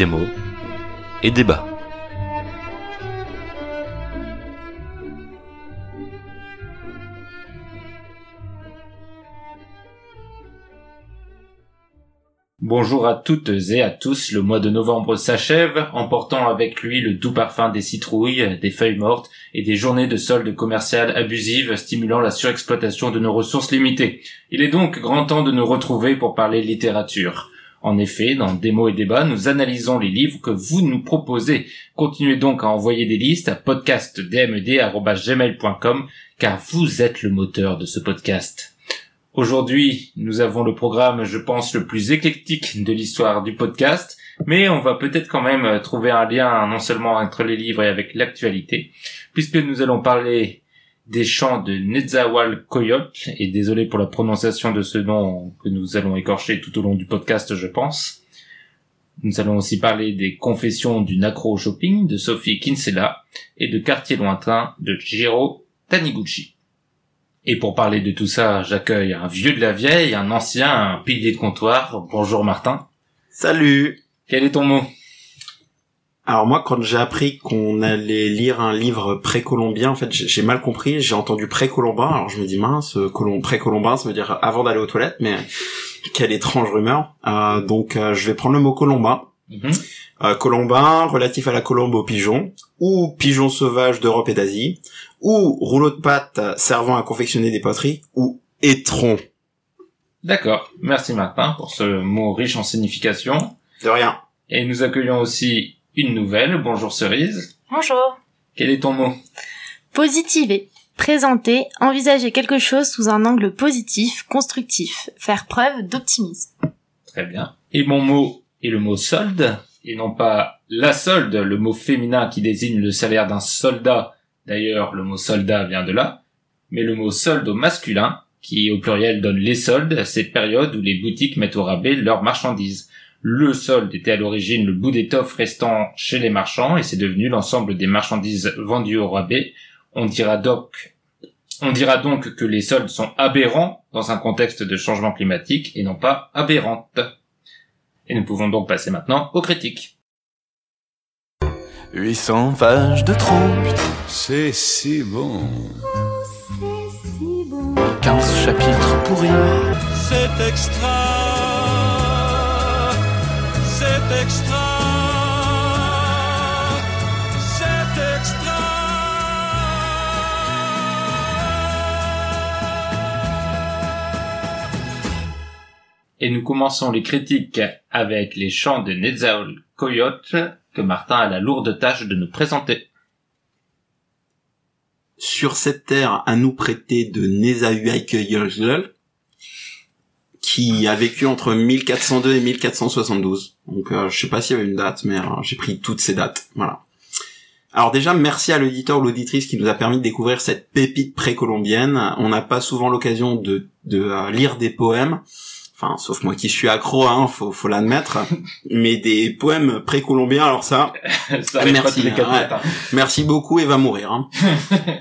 démo et débat. Bonjour à toutes et à tous, le mois de novembre s'achève, emportant avec lui le doux parfum des citrouilles, des feuilles mortes et des journées de soldes commerciales abusives stimulant la surexploitation de nos ressources limitées. Il est donc grand temps de nous retrouver pour parler littérature. En effet, dans Démo et Débat, nous analysons les livres que vous nous proposez. Continuez donc à envoyer des listes à podcastdmed.gmail.com car vous êtes le moteur de ce podcast. Aujourd'hui, nous avons le programme, je pense, le plus éclectique de l'histoire du podcast, mais on va peut-être quand même trouver un lien non seulement entre les livres et avec l'actualité, puisque nous allons parler des chants de Nezahualcóyotl, et désolé pour la prononciation de ce nom que nous allons écorcher tout au long du podcast, je pense. Nous allons aussi parler des confessions du Nacro Shopping de Sophie Kinsella et de Quartier lointain de Jiro Taniguchi. Et pour parler de tout ça, j'accueille un vieux de la vieille, un ancien, un pilier de comptoir. Bonjour Martin. Salut. Quel est ton mot? Alors moi, quand j'ai appris qu'on allait lire un livre précolombien, en fait, j'ai mal compris. J'ai entendu précolombin. Alors je me dis mince, colom précolombin, ça veut dire avant d'aller aux toilettes, mais quelle étrange rumeur. Euh, donc euh, je vais prendre le mot colombin. Mhm. Euh, colombin, relatif à la colombe au pigeon, ou pigeon sauvage d'Europe et d'Asie, ou rouleau de pâte servant à confectionner des poteries, ou étron. D'accord. Merci Martin pour ce mot riche en signification. De rien. Et nous accueillons aussi une nouvelle. Bonjour Cerise. Bonjour. Quel est ton mot? Positiver. Présenter, envisager quelque chose sous un angle positif, constructif, faire preuve d'optimisme. Très bien. Et mon mot est le mot solde, et non pas la solde, le mot féminin qui désigne le salaire d'un soldat. D'ailleurs, le mot soldat vient de là. Mais le mot solde au masculin, qui au pluriel donne les soldes, cette période où les boutiques mettent au rabais leurs marchandises. Le solde était à l'origine le bout d'étoffe restant chez les marchands et c'est devenu l'ensemble des marchandises vendues au rabais. On dira donc, on dira donc que les soldes sont aberrants dans un contexte de changement climatique et non pas aberrantes. Et nous pouvons donc passer maintenant aux critiques. 800 pages de trop, C'est si bon. 15 chapitres pourris. C'est extra. C'est extra. C'est extra. Et nous commençons les critiques avec les chants de Nezahualcóyotl que Martin a la lourde tâche de nous présenter. Sur cette terre à nous prêter de Nezahualcóyotl, qui a vécu entre 1402 et 1472. Donc euh, je sais pas s'il y avait une date, mais euh, j'ai pris toutes ces dates. Voilà. Alors déjà, merci à l'auditeur ou l'auditrice qui nous a permis de découvrir cette pépite précolombienne. On n'a pas souvent l'occasion de, de euh, lire des poèmes. Enfin, sauf moi qui suis accro, hein, faut, faut l'admettre. Mais des poèmes précolombiens, alors ça, Ça pas Merci, tous les quatre ouais. matins. Merci beaucoup et va mourir. Hein.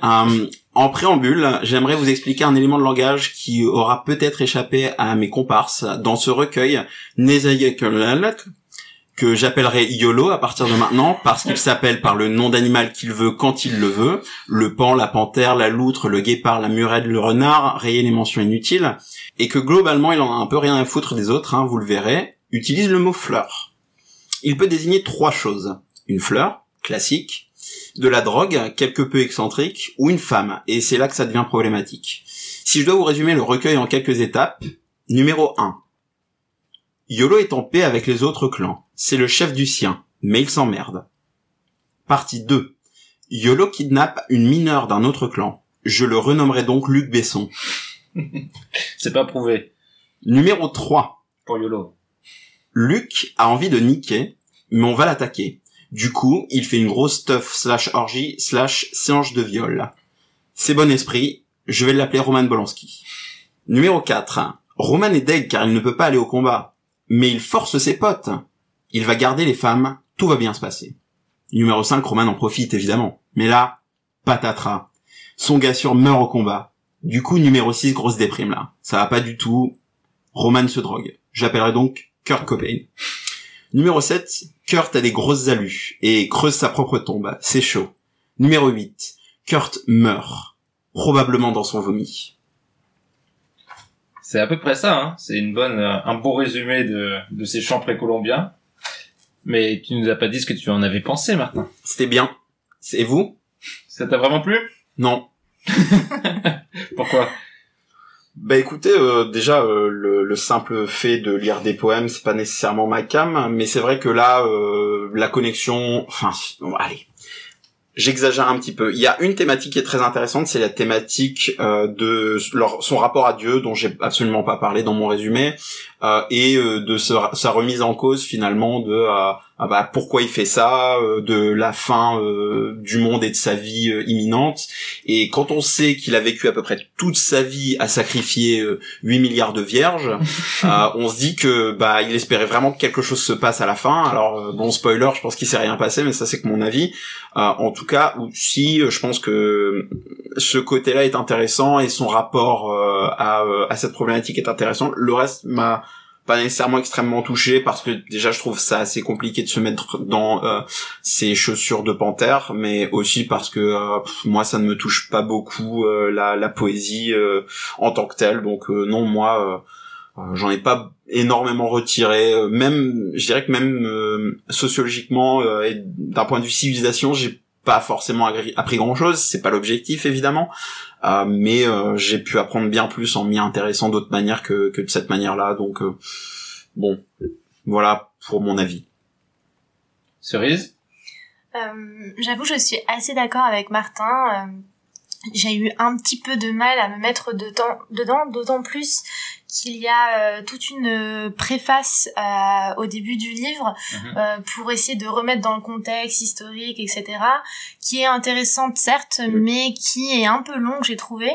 En préambule, j'aimerais vous expliquer un élément de langage qui aura peut-être échappé à mes comparses dans ce recueil que j'appellerai YOLO à partir de maintenant parce qu'il s'appelle par le nom d'animal qu'il veut quand il le veut. Le pan, la panthère, la loutre, le guépard, la murède, le renard, rayer les mentions inutiles. Et que globalement, il en a un peu rien à foutre des autres, hein, vous le verrez. Utilise le mot fleur. Il peut désigner trois choses. Une fleur, classique, de la drogue, quelque peu excentrique, ou une femme, et c'est là que ça devient problématique. Si je dois vous résumer le recueil en quelques étapes, numéro 1. Yolo est en paix avec les autres clans. C'est le chef du sien, mais il s'emmerde. Partie 2. Yolo kidnappe une mineure d'un autre clan. Je le renommerai donc Luc Besson. C'est pas prouvé Numéro 3. pour YOLO. Luc a envie de niquer, mais on va l'attaquer. Du coup, il fait une grosse stuff slash orgie slash séance de viol. C'est bon esprit, je vais l'appeler Roman Polanski. Numéro 4. Roman est deg car il ne peut pas aller au combat. Mais il force ses potes. Il va garder les femmes, tout va bien se passer. Numéro 5, Roman en profite évidemment. Mais là, patatras. Son gars sûr meurt au combat. Du coup, numéro 6, grosse déprime là. Ça va pas du tout. Roman se drogue. J'appellerai donc Kurt Cobain. Numéro 7, Kurt a des grosses alus et creuse sa propre tombe. C'est chaud. Numéro 8, Kurt meurt. Probablement dans son vomi. C'est à peu près ça, hein. C'est une bonne, euh, un beau résumé de, de ces chants précolombiens. Mais tu nous as pas dit ce que tu en avais pensé, Martin. C'était bien. C'est vous? Ça t'a vraiment plu? Non. Pourquoi? Bah écoutez, euh, déjà euh, le, le simple fait de lire des poèmes, c'est pas nécessairement ma cam, mais c'est vrai que là, euh, la connexion, enfin, bon, allez, j'exagère un petit peu. Il y a une thématique qui est très intéressante, c'est la thématique euh, de leur, son rapport à Dieu, dont j'ai absolument pas parlé dans mon résumé, et euh, de sa, sa remise en cause finalement de euh, ah bah, pourquoi il fait ça, euh, de la fin euh, du monde et de sa vie euh, imminente. Et quand on sait qu'il a vécu à peu près toute sa vie à sacrifier euh, 8 milliards de vierges, euh, on se dit que bah il espérait vraiment que quelque chose se passe à la fin. Alors euh, bon spoiler, je pense qu'il s'est rien passé, mais ça c'est que mon avis. Euh, en tout cas, si euh, je pense que ce côté-là est intéressant et son rapport euh, à, euh, à cette problématique est intéressant. Le reste m'a pas nécessairement extrêmement touché parce que déjà je trouve ça assez compliqué de se mettre dans euh, ces chaussures de panthère mais aussi parce que euh, moi ça ne me touche pas beaucoup euh, la, la poésie euh, en tant que telle. Donc euh, non moi euh, j'en ai pas énormément retiré. Même je dirais que même sociologiquement et d'un point de vue civilisation j'ai pas forcément appris grand chose c'est pas l'objectif évidemment euh, mais euh, j'ai pu apprendre bien plus en m'y intéressant d'autres manières que, que de cette manière-là. Donc euh, bon, voilà pour mon avis. Cerise? Euh, J'avoue, je suis assez d'accord avec Martin. J'ai eu un petit peu de mal à me mettre de temps, dedans, d'autant plus qu'il y a euh, toute une euh, préface euh, au début du livre Mhm. euh, pour essayer de remettre dans le contexte historique, etc., qui est intéressante certes, mais qui est un peu longue, j'ai trouvé,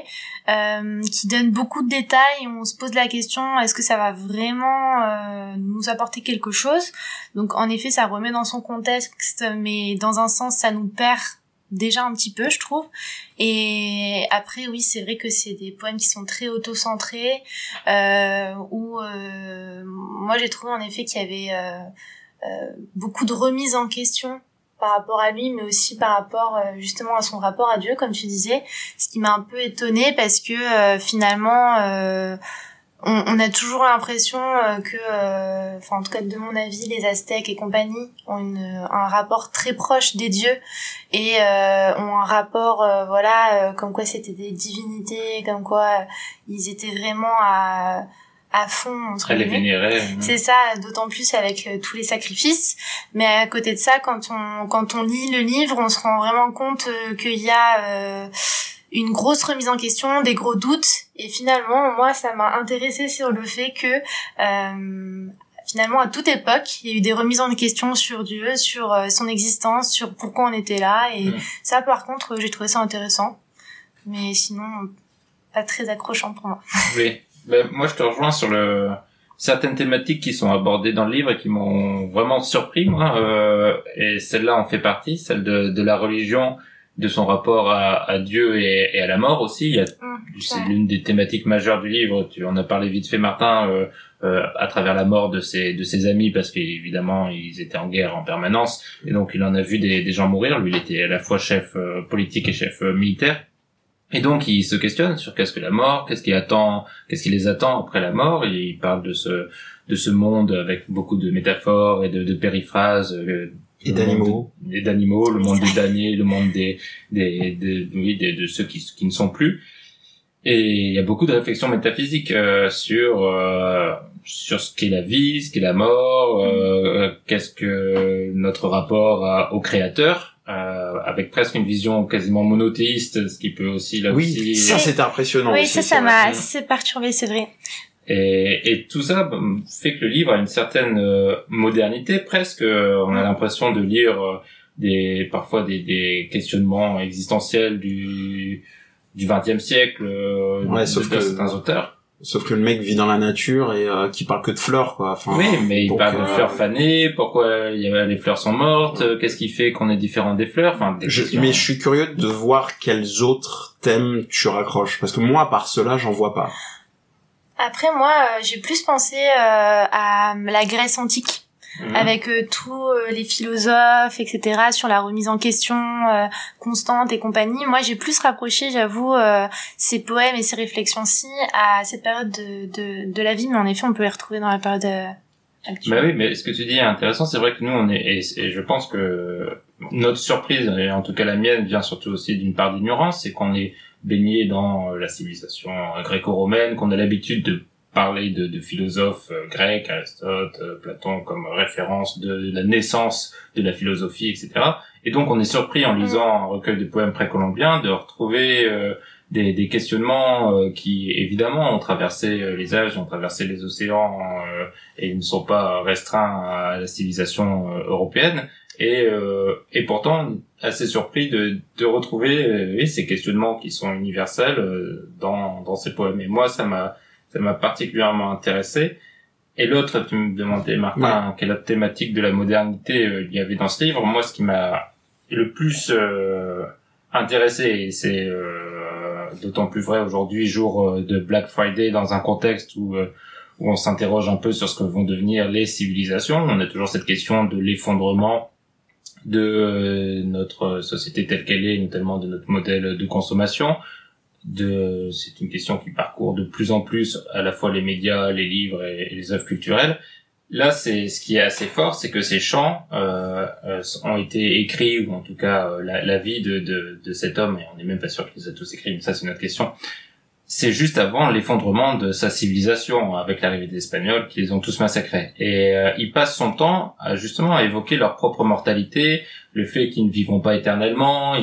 euh, qui donne beaucoup de détails. On se pose la question est-ce que ça va vraiment euh, nous apporter quelque chose? Donc en effet, ça remet dans son contexte, mais dans un sens, ça nous perd déjà un petit peu, je trouve. Et après, oui, c'est vrai que c'est des poèmes qui sont très auto-centrés, euh, où euh, moi j'ai trouvé en effet qu'il y avait euh, euh, beaucoup de remises en question par rapport à lui, mais aussi par rapport justement à son rapport à Dieu, comme tu disais, ce qui m'a un peu étonnée parce que finalement, on, on a toujours l'impression euh, que, euh, enfin en tout cas de mon avis, les Aztèques et compagnie ont une, un rapport très proche des dieux et euh, ont un rapport, euh, voilà, euh, comme quoi c'était des divinités, comme quoi euh, ils étaient vraiment à à fond entre guillemets. vénérée. C'est ça, d'autant plus avec euh, tous les sacrifices. Mais à côté de ça, quand on quand on lit le livre, on se rend vraiment compte euh, qu'il y a euh, une grosse remise en question, des gros doutes. Et finalement, moi, ça m'a intéressé sur le fait que euh, finalement, à toute époque, il y a eu des remises en question sur Dieu, sur euh, son existence, sur pourquoi on était là. Et Mm. ça, par contre, j'ai trouvé ça intéressant. Mais sinon, pas très accrochant pour moi. Oui. Ben, moi, je te rejoins sur le certaines thématiques qui sont abordées dans le livre et qui m'ont vraiment surpris, moi. Euh, et celle-là en fait partie, celle de, de la religion, de son rapport à, à Dieu et, et à la mort aussi. A, c'est l'une des thématiques majeures du livre. Tu en as parlé vite fait, Martin, euh, euh, à travers la mort de ses de ses amis, parce qu'évidemment ils étaient en guerre en permanence, et donc il en a vu des, des gens mourir. Lui, il était à la fois chef euh, politique et chef euh, militaire. Et donc, il se questionne sur qu'est-ce que la mort, qu'est-ce qui attend, qu'est-ce qui les attend après la mort. Il parle de ce de ce monde avec beaucoup de métaphores et de, de périphrases euh, Et d'animaux. des- d'animaux, le monde des damnés, le monde des des, des oui des, de ceux qui qui ne sont plus. Et il y a beaucoup de réflexions métaphysiques euh, sur euh, sur ce qu'est la vie, ce qu'est la mort, euh, qu'est-ce que notre rapport à- au créateur, euh, avec presque une vision quasiment monothéiste, ce qui peut aussi là Oui, aussi ça c'est impressionnant. oui, aussi, ça, ça m'a assez perturbé, c'est vrai. Et, et tout ça bah, fait que le livre a une certaine euh, modernité presque. Euh, On a l'impression de lire euh, des parfois des, des questionnements existentiels du du XXe siècle euh, Ouais, de, sauf de que- certains auteurs. Sauf que le mec vit dans la nature et euh, qui parle que de fleurs, quoi. Enfin, oui, mais il parle de fleurs fanées. Pourquoi il y a, les fleurs sont mortes Qu'est-ce qui fait qu'on est différent des fleurs Enfin, des Je, questions. mais je suis curieux de voir quels autres thèmes tu raccroches, parce que moi, à part cela, j'en vois pas. Après, moi, euh, j'ai plus pensé euh, à la Grèce antique. Mhm. avec euh, tous euh, les philosophes, etc., sur la remise en question euh, constante et compagnie. Moi, j'ai plus rapproché, j'avoue, ces poèmes et ces réflexions-ci à cette période de, de, de la vie, mais en effet, on peut les retrouver dans la période actuelle. Bah oui, mais ce que tu dis est intéressant. C'est vrai que nous, on est, et, et je pense que notre surprise, et en tout cas la mienne, vient surtout aussi d'une part d'ignorance, c'est qu'on est baigné dans euh, la civilisation gréco-romaine, qu'on a l'habitude de parler de, philosophes euh, grecs, Aristote, euh, Platon comme référence de la naissance de la philosophie, etc. Et donc on est surpris en lisant un recueil de poèmes précolombiens de retrouver euh, des, questionnements euh, qui évidemment ont traversé euh, les âges, ont traversé les océans euh, et ne sont pas restreints à la civilisation euh, européenne. Et, euh, et pourtant assez surpris de, de retrouver euh, oui, ces questionnements qui sont universels euh, dans, dans ces poèmes. Et moi, ça m'a ça m'a particulièrement intéressé. Et l'autre, tu me demandais, Martin, quelle autre thématique de la modernité euh, il y avait dans ce livre. Moi, ce qui m'a le plus euh, intéressé, et c'est euh, d'autant plus vrai aujourd'hui, jour de Black Friday, dans un contexte où, où on s'interroge un peu sur ce que vont devenir les civilisations. On a toujours cette question de l'effondrement de euh, notre société telle qu'elle est, notamment de notre modèle de consommation. De, c'est une question qui parcourt de plus en plus à la fois les médias, les livres et, les œuvres culturelles. Là, c'est ce qui est assez fort, c'est que ces chants euh, euh, ont été écrits, ou en tout cas euh, la, vie de, de, de cet homme, et on n'est même pas sûr qu'ils les a tous écrits, mais ça c'est une autre question. C'est juste avant l'effondrement de sa civilisation, avec l'arrivée des Espagnols, qui les ont tous massacrés. Et euh, il passe son temps à, justement à évoquer leur propre mortalité, le fait qu'ils ne vivront pas éternellement.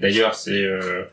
D'ailleurs, c'est euh,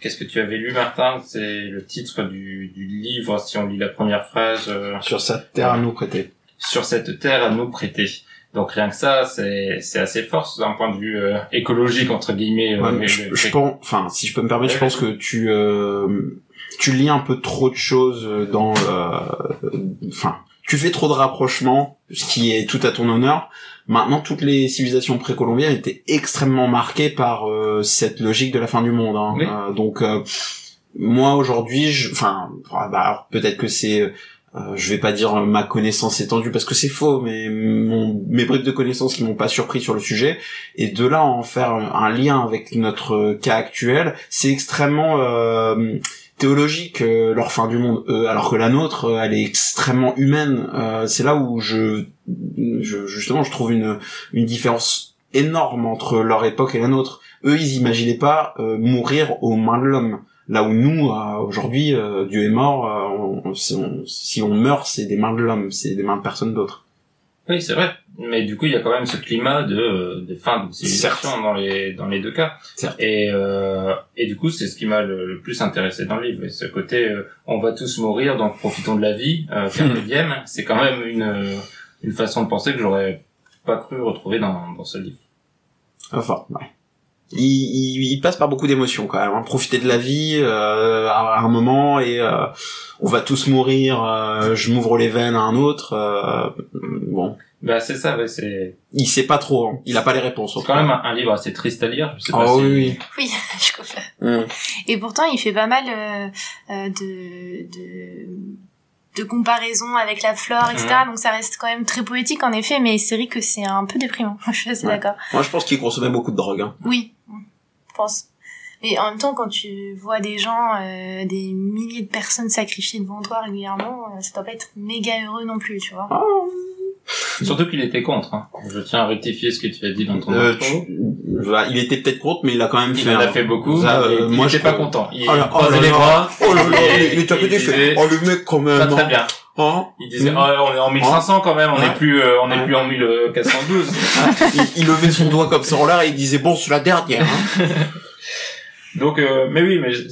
Qu'est-ce que tu avais lu, Martin? C'est le titre du, du livre, si on lit la première phrase. euh, Sur sa terre à nous prêter. sur cette terre à nous prêter. Donc rien que ça, c'est c'est assez fort d'un point de vue euh, écologique entre guillemets. euh, Ouais, mais je, je pense, enfin, si je peux me permettre, je pense que tu euh, tu lis un peu trop de choses dans, euh, enfin, tu fais trop de rapprochements, ce qui est tout à ton honneur. Maintenant, toutes les civilisations précolombiennes étaient extrêmement marquées par euh, cette logique de la fin du monde. hein. Oui. Euh, donc, euh, moi aujourd'hui, je- enfin, ah, bah, peut-être que c'est euh, je vais pas dire euh, ma connaissance étendue parce que c'est faux, mais mon, mes bribes de connaissances qui m'ont pas surpris sur le sujet, et de là en faire un lien avec notre euh, cas actuel, c'est extrêmement euh, théologique euh, leur fin du monde, eux, alors que la nôtre, euh, elle est extrêmement humaine. Euh, c'est là où je, justement, je trouve une, une différence énorme entre leur époque et la nôtre. Eux, ils imaginaient pas euh, mourir aux mains de l'homme. Là où nous, euh, aujourd'hui, euh, Dieu est mort, euh, on- si, on, si on meurt, c'est des mains de l'homme, c'est des mains de personne d'autre. Oui, c'est vrai. Mais du coup, il y a quand même ce climat de, de fin de civilisation dans les dans les deux cas. Certes. Et euh, et du coup, c'est ce qui m'a le, le plus intéressé dans le livre. Et ce côté, euh, on va tous mourir, donc profitons de la vie. Euh, c'est quand même une une façon de penser que j'aurais pas cru retrouver dans dans ce livre. Enfin, ouais. Il, il, il passe par beaucoup d'émotions quand même. hein. Profiter de la vie euh, à un moment et euh, on va tous mourir. euh, je m'ouvre les veines à un autre. euh, bon, Bah c'est ça, ouais, c'est il sait pas trop. hein. Il a pas les réponses. c'est quand même un, un livre assez triste à lire. Je sais pas Oh si- oui, oui. Oui, je confirme. Hum. Et pourtant, il fait pas mal euh, euh, de, de de comparaisons avec la flore, etc. Mhm. Donc ça reste quand même très poétique en effet, mais c'est vrai que c'est un peu déprimant. je suis assez Ouais. d'accord. Moi, je pense qu'il consommait beaucoup de drogue. Hein. Oui, pense. Mais en même temps, quand tu vois des gens, euh, des milliers de personnes sacrifiées devant toi régulièrement, euh, ça doit pas être méga heureux non plus, tu vois. Ah, Surtout qu'il était contre. Hein. Je tiens à rectifier ce que tu as dit dans ton Euh, intro. tu- bah, il était peut-être contre, mais il a quand même Il fait. en a fait beaucoup. Ça, euh, il moi, je pas content. Il Oh là- croisait oh là les là. bras. Oh là là, il, il était à côté, il. Oh le mec quand même. Pas très hein. bien. Hein Il disait, oh, on est en 1500 quand même, on n'est plus, euh, on n'est plus en 1412. il, il levait son doigt comme ça en l'air et il disait bon c'est la dernière. Hein. Donc, euh, mais oui, mais je,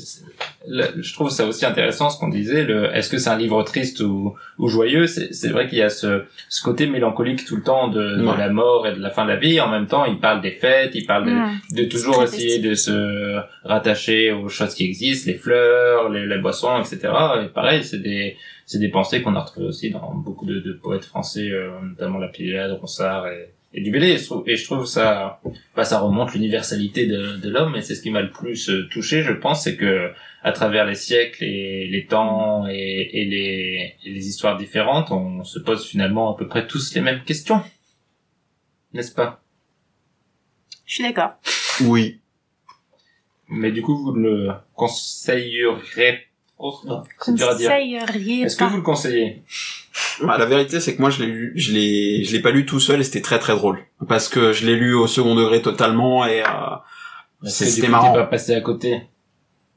je trouve ça aussi intéressant ce qu'on disait. Le, est-ce que c'est un livre triste ou, ou joyeux? C'est, c'est vrai qu'il y a ce, ce côté mélancolique tout le temps de, de Ouais. la mort et de la fin de la vie. En même temps, il parle des fêtes, il parle de, de toujours essayer de se rattacher aux choses qui existent, les fleurs, les, les boissons, etc. Et pareil, c'est des, c'est des pensées qu'on a retrouvées aussi dans beaucoup de, de poètes français, euh, notamment la Pléiade, Ronsard et, et du BD. Et je trouve, et je trouve ça, bah, ça remonte l'universalité de, de l'homme, et c'est ce qui m'a le plus euh, touché, je pense, c'est que à travers les siècles et les temps et, et les, et les histoires différentes, on se pose finalement à peu près tous les mêmes questions, n'est-ce pas? Je suis d'accord. Oui. Mais du coup, vous le conseillerez c'est dur à dire. Conseilleriez Est-ce que vous le conseillez Bah, la vérité, c'est que moi, je l'ai lu, je l'ai, je l'ai pas lu tout seul et c'était très très drôle. Parce que je l'ai lu au second degré totalement et, euh, c'était marrant. t'es pas passé à côté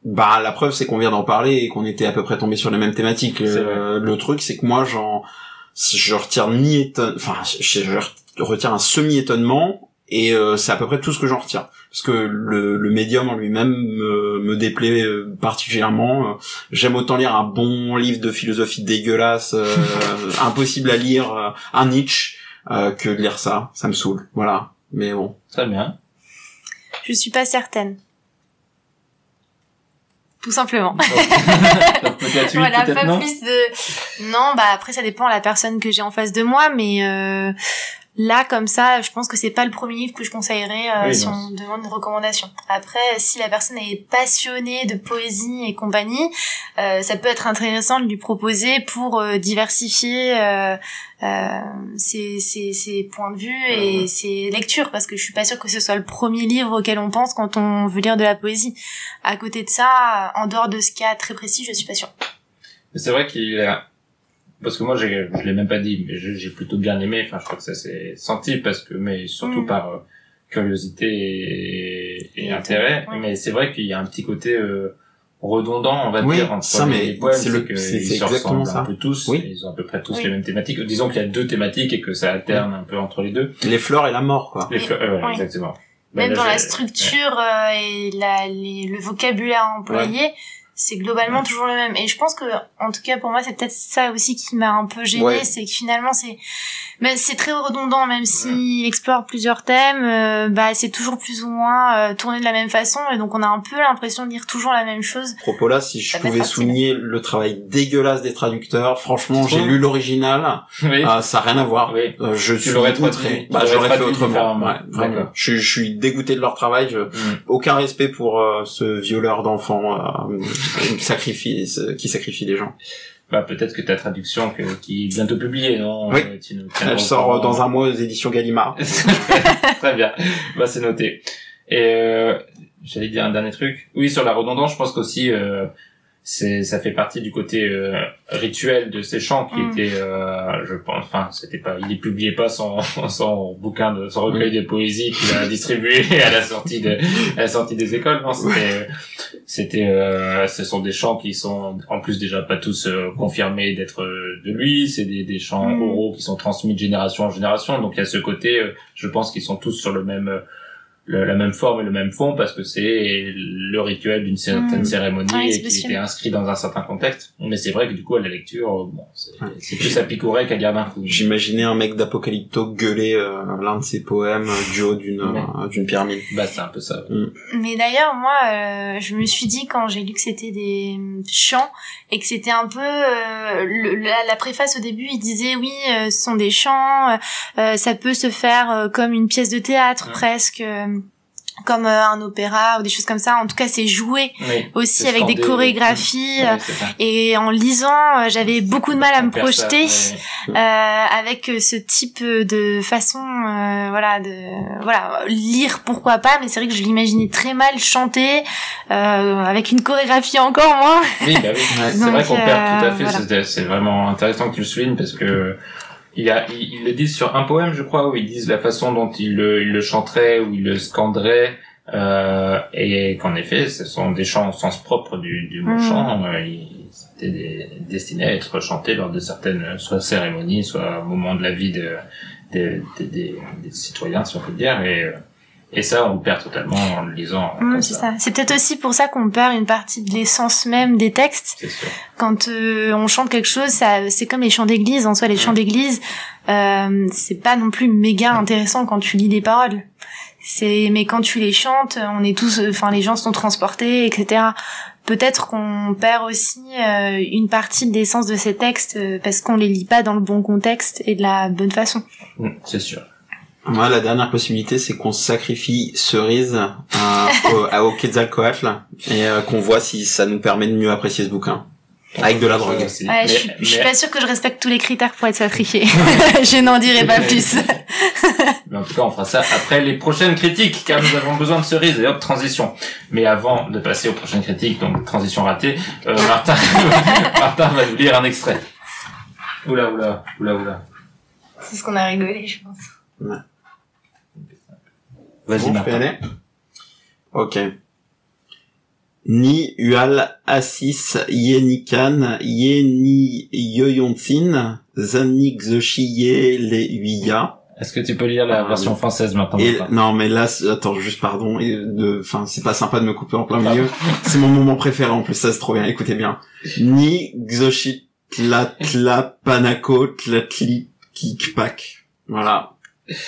Bah, la preuve, c'est qu'on vient d'en parler et qu'on était à peu près tombé sur les mêmes thématiques. Euh, le truc, c'est que moi, j'en, je retire ni étonne, enfin, je, je retire un semi-étonnement et euh, c'est à peu près tout ce que j'en retire. Parce que le, le médium en lui-même me, me déplaît euh, particulièrement. Euh, J'aime autant lire un bon livre de philosophie dégueulasse, euh, impossible à lire, euh, un Nietzsche, euh, que de lire ça. Ça me saoule. Voilà. Mais bon. Très bien. Je suis pas certaine. Tout simplement. Donc oui, voilà, pas non. plus de. Non, bah après ça dépend de la personne que j'ai en face de moi, mais euh, là comme ça, je pense que c'est pas le premier livre que je conseillerais euh, Oui, si non. on demande une recommandation. Après, si la personne est passionnée de poésie et compagnie, euh, ça peut être intéressant de lui proposer pour euh, diversifier euh, euh, ses, ses, ses points de vue et ses lectures, parce que je suis pas sûre que ce soit le premier livre auquel on pense quand on veut lire de la poésie. À côté de ça, en dehors de ce cas très précis, je suis pas sûre. Mais c'est vrai qu'il a... Parce que moi, j'ai- je l'ai même pas dit, mais j'ai plutôt bien aimé. Enfin, je crois que ça s'est senti parce que, mais surtout Mm. par euh, curiosité et, et Et intérêt. ouais. Mais c'est vrai qu'il y a un petit côté euh, redondant, on va Oui, dire, entre ça, les, mais c'est le- ils exactement ressemblent ça. un peu tous. Oui. Ils ont à peu près tous Oui. les mêmes thématiques. Disons qu'il y a deux thématiques et que ça alterne un peu entre les deux. Les fleurs et la mort, quoi. Les fleurs, euh, ouais, Oui. exactement. Bah, Même là, dans la structure euh, et la, les- le vocabulaire employé, c'est globalement Ouais. toujours le même. Et je pense que, en tout cas pour moi, c'est peut-être ça aussi qui m'a un peu gêné, Ouais. c'est que finalement c'est, mais c'est très redondant, même s'il explore plusieurs thèmes, euh, bah c'est toujours plus ou moins euh, tourné de la même façon, et donc on a un peu l'impression de lire toujours la même chose. À propos là, si je Ça pouvais souligner le travail dégueulasse des traducteurs, franchement, j'ai lu l'original, Oui. ah, ça a rien à voir. Oui. Euh, je Tu suis l'aurais outré. Bah, j'aurais fait autrement. Ouais, vraiment. Je, suis- je suis dégoûté de leur travail. Je, Mm. aucun respect pour euh, ce violeur d'enfants euh, sacrifie, ce- qui sacrifie les gens. Bah, peut-être que ta traduction que, qui est bientôt publiée, non? Oui. euh, tu nous Elle sort dans un mois aux éditions Gallimard. Très bien. Bah, c'est noté. Et euh, j'allais dire un dernier truc. Oui, sur la redondance, je pense qu'aussi euh, c'est ça fait partie du côté euh, rituel de ces chants qui Mm. était, euh, je pense, enfin, c'était pas, il ne publiait pas son son bouquin de son recueil de poésie qu'il a distribué à la sortie de à la sortie des écoles. Non, c'était c'était euh, ce sont des chants qui sont en plus déjà pas tous euh, confirmés d'être euh, de lui. C'est des des chants Mm. oraux qui sont transmis de génération en génération. Donc il y a ce côté, euh, je pense qu'ils sont tous sur le même euh, le- la même forme et le même fond parce que c'est le rituel d'une certaine Mm. cérémonie et qui était inscrit dans un certain contexte. Mais c'est vrai que du coup à la lecture, euh, bon, c'est plus à picorer qu'à garder un coup. J'imaginais un mec d'Apocalypto gueuler euh, l'un de ses poèmes euh, du haut d'une Ouais. euh, d'une pyramide. Bah c'est un peu ça. Mais d'ailleurs, moi, euh, je me suis dit quand j'ai lu que c'était des euh, chants et que c'était un peu euh, le- la, la préface au début, il disait oui, euh, ce sont des chants, ça peut se faire euh, comme une pièce de théâtre Ouais. presque. Comme euh, un opéra ou des choses comme ça. En tout cas, c'est joué Oui. aussi avec des chorégraphies. Ouais, euh. Et en lisant, euh, j'avais beaucoup de mal à me ça, projeter euh, avec ce type de façon, euh, voilà, de voilà, lire pourquoi pas, mais c'est vrai que je l'imaginais très mal chanter euh, avec une chorégraphie encore moins. Oui, bah oui. C'est vrai qu'on perd tout à fait. voilà. C'est- C'est vraiment intéressant que tu le soulignes parce que il a, ils, ils le disent sur un poème, je crois, où ils disent la façon dont ils le, ils le chanteraient ou ils le scanderaient, euh, et qu'en effet, ce sont des chants au sens propre du, du mot Mm. chant. euh, ils- C'était des- destinés à être chantés lors de certaines, soit cérémonies, soit moments de la vie de, des- des- des, des citoyens, si on peut dire, et euh, et ça, on perd totalement en le lisant. C'est ça. C'est peut-être aussi pour ça qu'on perd une partie de l'essence même des textes. C'est sûr. Quand euh, on chante quelque chose, ça, c'est comme les chants d'église. En soi, les chants d'église, euh, c'est pas non plus méga intéressant quand tu lis les paroles. C'est, mais quand tu les chantes, on est tous, enfin, les gens sont transportés, etc. Peut-être qu'on perd aussi euh, une partie de l'essence de ces textes euh, parce qu'on les lit pas dans le bon contexte et de la bonne façon. Mm, C'est sûr. Moi, la dernière possibilité, c'est qu'on sacrifie Cerise euh, au, à- au Quetzalcoatl et euh, qu'on voit si ça nous permet de mieux apprécier ce bouquin. Avec de la drogue. aussi. Ouais, je, Mais- suis, je suis mais- pas sûre que je respecte tous les critères pour être sacrifiée. je n'en dirai pas plus. Mais en tout cas, on fera ça après les prochaines critiques, car nous avons besoin de cerises et hop, transition. Mais avant de passer aux prochaines critiques, donc transition ratée, euh, Martin, Martin va nous lire un extrait. Oula, oula, oula, oula. C'est ce qu'on a rigolé, je pense. Vas-y, Bon, aller Ok. Ni Ual Assis Yenikan Yeni Yoyontsin Zanik Zoshiye Le Huya. Est-ce que tu peux lire la Ah, version française maintenant Et non mais là attends juste pardon et de enfin c'est pas sympa de me couper en plein milieu. C'est mon moment préféré en plus ça c'est trop bien écoutez bien. Ni Xochitl Tla Panako Tlatli Kikpak. Voilà.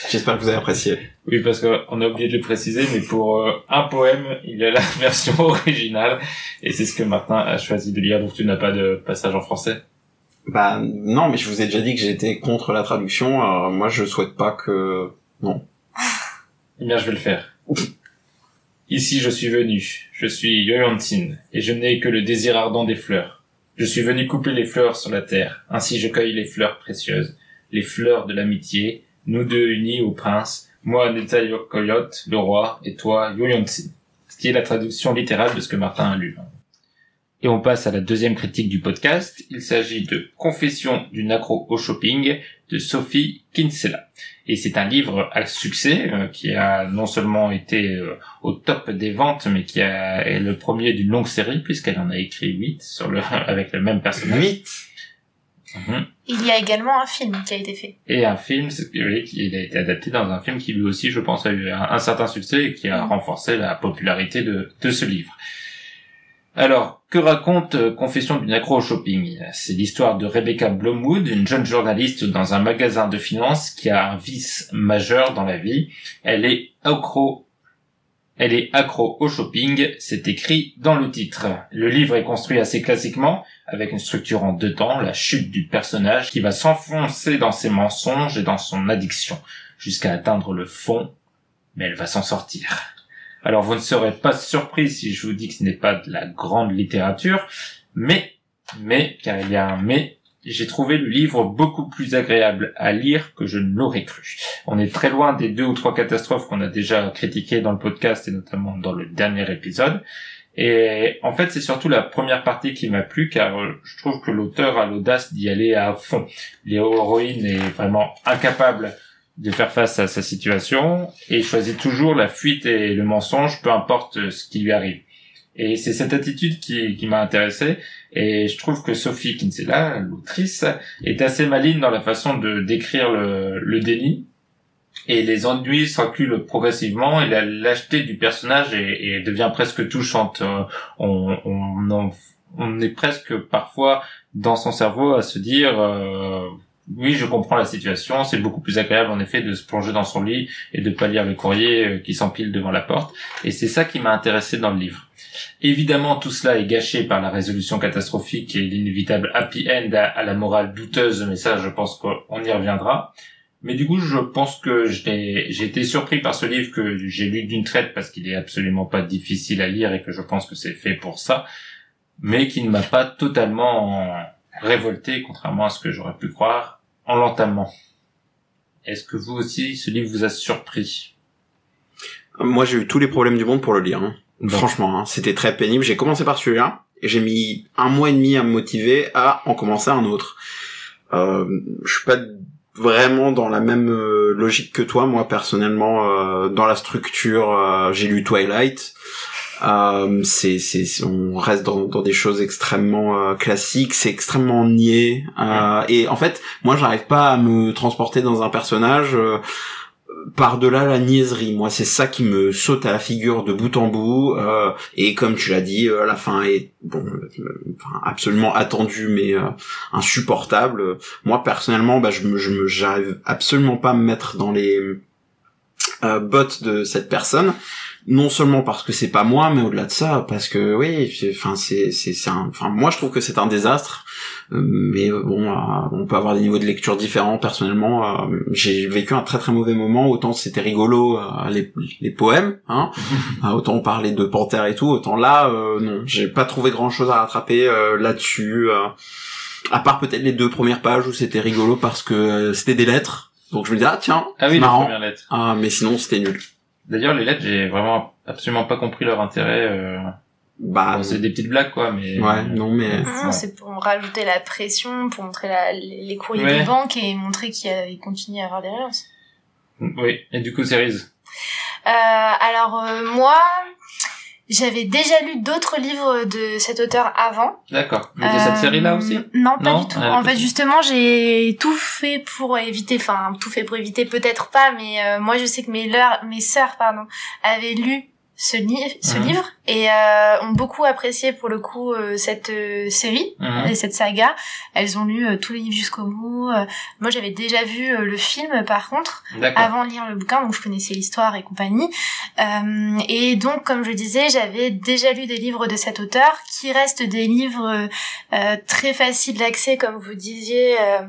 J'espère que vous avez apprécié. Oui, parce qu'on a oublié de le préciser, mais pour euh, un poème, il y a la version originale, et c'est ce que Martin a choisi de lire, donc tu n'as pas de passage en français? Bah non, mais je vous ai déjà dit que j'étais contre la traduction. Alors moi, je souhaite pas que. Eh bien, je vais le faire. Ici, je suis venu. Je suis Yoyontin, et je n'ai que le désir ardent des fleurs. Je suis venu couper les fleurs sur la terre. Ainsi, je cueille les fleurs précieuses, les fleurs de l'amitié, nous deux unis au prince, moi Neta Coyote, le roi, et toi Yoyontin. Ce qui est la traduction littérale de ce que Martin a lu. Et on passe à la deuxième critique du podcast. Il s'agit de Confession d'une accro au shopping de Sophie Kinsella. Et c'est un livre à succès euh, qui a non seulement été euh, au top des ventes, mais qui est le premier d'une longue série puisqu'elle en a écrit huit sur le avec le même personnage. 8 Mhm. Il y a également un film qui a été fait. Et un film, c'est- oui, il a été adapté dans un film qui lui aussi, je pense, a eu un, un certain succès et qui a Mhm. renforcé la popularité de, de ce livre. Alors, que raconte euh, Confession d'une accro au shopping? C'est l'histoire de Rebecca Blomwood, une jeune journaliste dans un magasin de finances qui a un vice majeur dans la vie. Elle est accro elle est accro au shopping, c'est écrit dans le titre. Le livre est construit assez classiquement, avec une structure en deux temps, la chute du personnage qui va s'enfoncer dans ses mensonges et dans son addiction, jusqu'à atteindre le fond, mais elle va s'en sortir. Alors vous ne serez pas surpris si je vous dis que ce n'est pas de la grande littérature, mais, mais, car il y a un mais, j'ai trouvé le livre beaucoup plus agréable à lire que je ne l'aurais cru. On est très loin des deux ou trois catastrophes qu'on a déjà critiquées dans le podcast et notamment dans le dernier épisode. Et en fait, c'est surtout la première partie qui m'a plu car je trouve que l'auteur a l'audace d'y aller à fond. L'héroïne est vraiment incapable de faire face à sa situation et choisit toujours la fuite et le mensonge, peu importe ce qui lui arrive. Et c'est cette attitude qui, qui m'a intéressé. Et je trouve que Sophie Kinsella, l'autrice, est assez maligne dans la façon de décrire le, le déni. Et les ennuis s'enculent progressivement. Et la lâcheté du personnage est, est- devient presque touchante. Euh, On, on, on est presque parfois dans son cerveau à se dire euh, oui je comprends la situation, c'est beaucoup plus agréable en effet de se plonger dans son lit et de pas lire le courrier euh, qui s'empile devant la porte et c'est ça qui m'a intéressé dans le livre. Évidemment, tout cela est gâché par la résolution catastrophique et l'inévitable happy end à, la morale douteuse, mais ça, je pense qu'on y reviendra. Mais du coup, je pense que j'ai été surpris par ce livre que j'ai lu d'une traite parce qu'il est absolument pas difficile à lire et que je pense que c'est fait pour ça, mais qui ne m'a pas totalement révolté, contrairement à ce que j'aurais pu croire, en l'entamant. Est-ce que vous aussi, ce livre vous a surpris? Moi, j'ai eu tous les problèmes du monde pour le lire. hein. Franchement, hein, c'était très pénible. J'ai commencé par celui-là et j'ai mis un mois et demi à me motiver à en commencer un autre. Euh, je suis pas vraiment dans la même euh, logique que toi, moi personnellement, euh, dans la structure. euh, j'ai lu Twilight. Euh, c'est, c'est, on reste dans, dans des choses extrêmement euh, classiques, c'est extrêmement niais. Euh, et en fait, moi, j'arrive pas à me transporter dans un personnage. euh, par-delà la niaiserie. Moi, c'est ça qui me saute à la figure de bout en bout. euh, et comme tu l'as dit, euh, la fin est bon, euh, absolument attendue, mais euh, insupportable. Moi, personnellement, bah, je me, je me, j'arrive absolument pas à me mettre dans les euh, bottes de cette personne. Non seulement parce que c'est pas moi, mais au-delà de ça, parce que oui, enfin c'est c'est c'est un, enfin moi je trouve que c'est un désastre. Euh, mais euh, bon, euh, on peut avoir des niveaux de lecture différents. Personnellement, euh, j'ai vécu un très très mauvais moment. Autant c'était rigolo les, les poèmes, hein, autant on parlait de panthère et tout. Autant là, euh, non, j'ai pas trouvé grand chose à rattraper euh, là-dessus. euh, à part peut-être les deux premières pages où c'était rigolo parce que c'était des lettres. Donc je me dis ah tiens, Ah oui, les marrant. premières lettres. Ah mais sinon c'était nul. D'ailleurs, les lettres, j'ai vraiment absolument pas compris leur intérêt. Euh... Bah bon, c'est des petites blagues, quoi, mais... ouais, non mais Non, Ouais. c'est pour rajouter la pression, pour montrer la, les les courriers Ouais. des banques et montrer qu'il y a- continue à avoir des relances. Oui, et du coup, Cerise. Euh, alors euh, moi, j'avais déjà lu d'autres livres de cet auteur avant. D'accord. Mais de cette Euh, série-là aussi Non, pas Non du tout. Ah, en fait, justement, j'ai tout fait pour éviter, enfin, tout fait pour éviter, peut-être pas, mais euh, moi, je sais que mes, leurs, mes sœurs, pardon, avaient lu ce, li- ce Mhm. livre et euh, ont beaucoup apprécié pour le coup euh, cette euh, série Mhm. et cette saga. Elles ont lu euh, tous les livres jusqu'au bout. Euh, moi, j'avais déjà vu euh, le film, par contre avant de lire le bouquin, donc je connaissais l'histoire et compagnie. Euh, et donc, comme je disais, j'avais déjà lu des livres de cet auteur, qui restent des livres euh, très faciles d'accès, comme vous disiez, euh,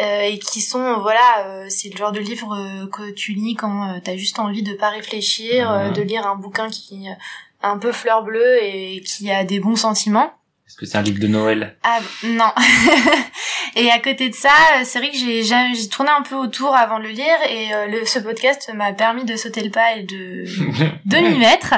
euh, et qui sont, voilà, euh, c'est le genre de livre que tu lis quand t'as juste envie de pas réfléchir, euh, Mhm. de lire un bouquin qui est un peu fleur bleue et qui a des bons sentiments. Est-ce que c'est un livre de Noël? Ah non. et à côté de ça, euh, c'est vrai que j'ai tourné un peu autour avant de le lire et euh, le, ce podcast m'a permis de sauter le pas et de de m'y mettre.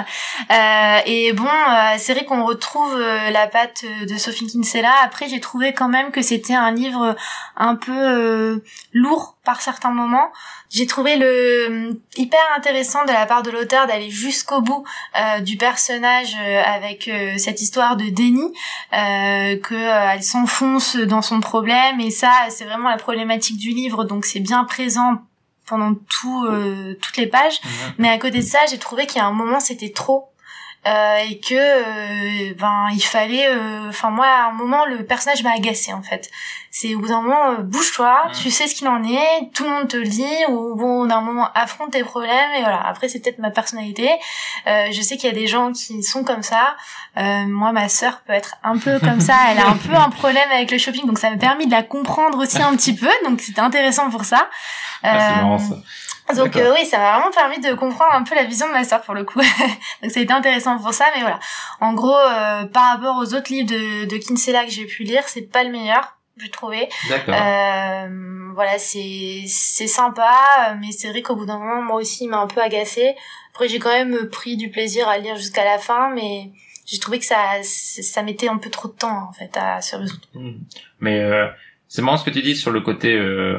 Euh, et bon, euh, c'est vrai qu'on retrouve euh, la patte de Sophie Kinsella. Après, j'ai trouvé quand même que c'était un livre un peu euh, lourd par certains moments. J'ai trouvé le euh, hyper intéressant de la part de l'auteur d'aller jusqu'au bout euh, du personnage euh, avec euh, cette histoire de déni, euh, que euh, elle s'enfonce dans son problème et ça c'est vraiment la problématique du livre donc c'est bien présent pendant tout euh, toutes les pages. Mais à côté de ça, j'ai trouvé qu'il y a un moment c'était trop. Euh, et que euh, ben il fallait euh, enfin moi à un moment le personnage m'a agacé en fait. C'est au bout d'un moment euh, bouge-toi Mm. tu sais ce qu'il en est tout le monde te le dit ou bon d'un moment affronte tes problèmes et voilà. Après c'est peut-être ma personnalité. Euh, je sais qu'il y a des gens qui sont comme ça. Euh, moi ma sœur peut être un peu comme ça. Elle a un peu un problème avec le shopping donc ça m'a permis de la comprendre aussi un petit peu donc c'était intéressant pour ça. Ah, c'est marrant, ça. Donc euh, oui, ça m'a vraiment permis de comprendre un peu la vision de ma sœur pour le coup. Donc ça a été intéressant pour ça, mais voilà. En gros, euh, par rapport aux autres livres de, de Kinsella que j'ai pu lire, c'est pas le meilleur, j'ai trouvé. D'accord. Euh, voilà, c'est c'est sympa, euh, mais c'est vrai qu'au bout d'un moment, moi aussi, il m'a un peu agacé. Après, j'ai quand même pris du plaisir à lire jusqu'à la fin, mais j'ai trouvé que ça ça mettait un peu trop de temps en fait à se résoudre. Mm. Mais euh, c'est marrant ce que tu dis sur le côté euh,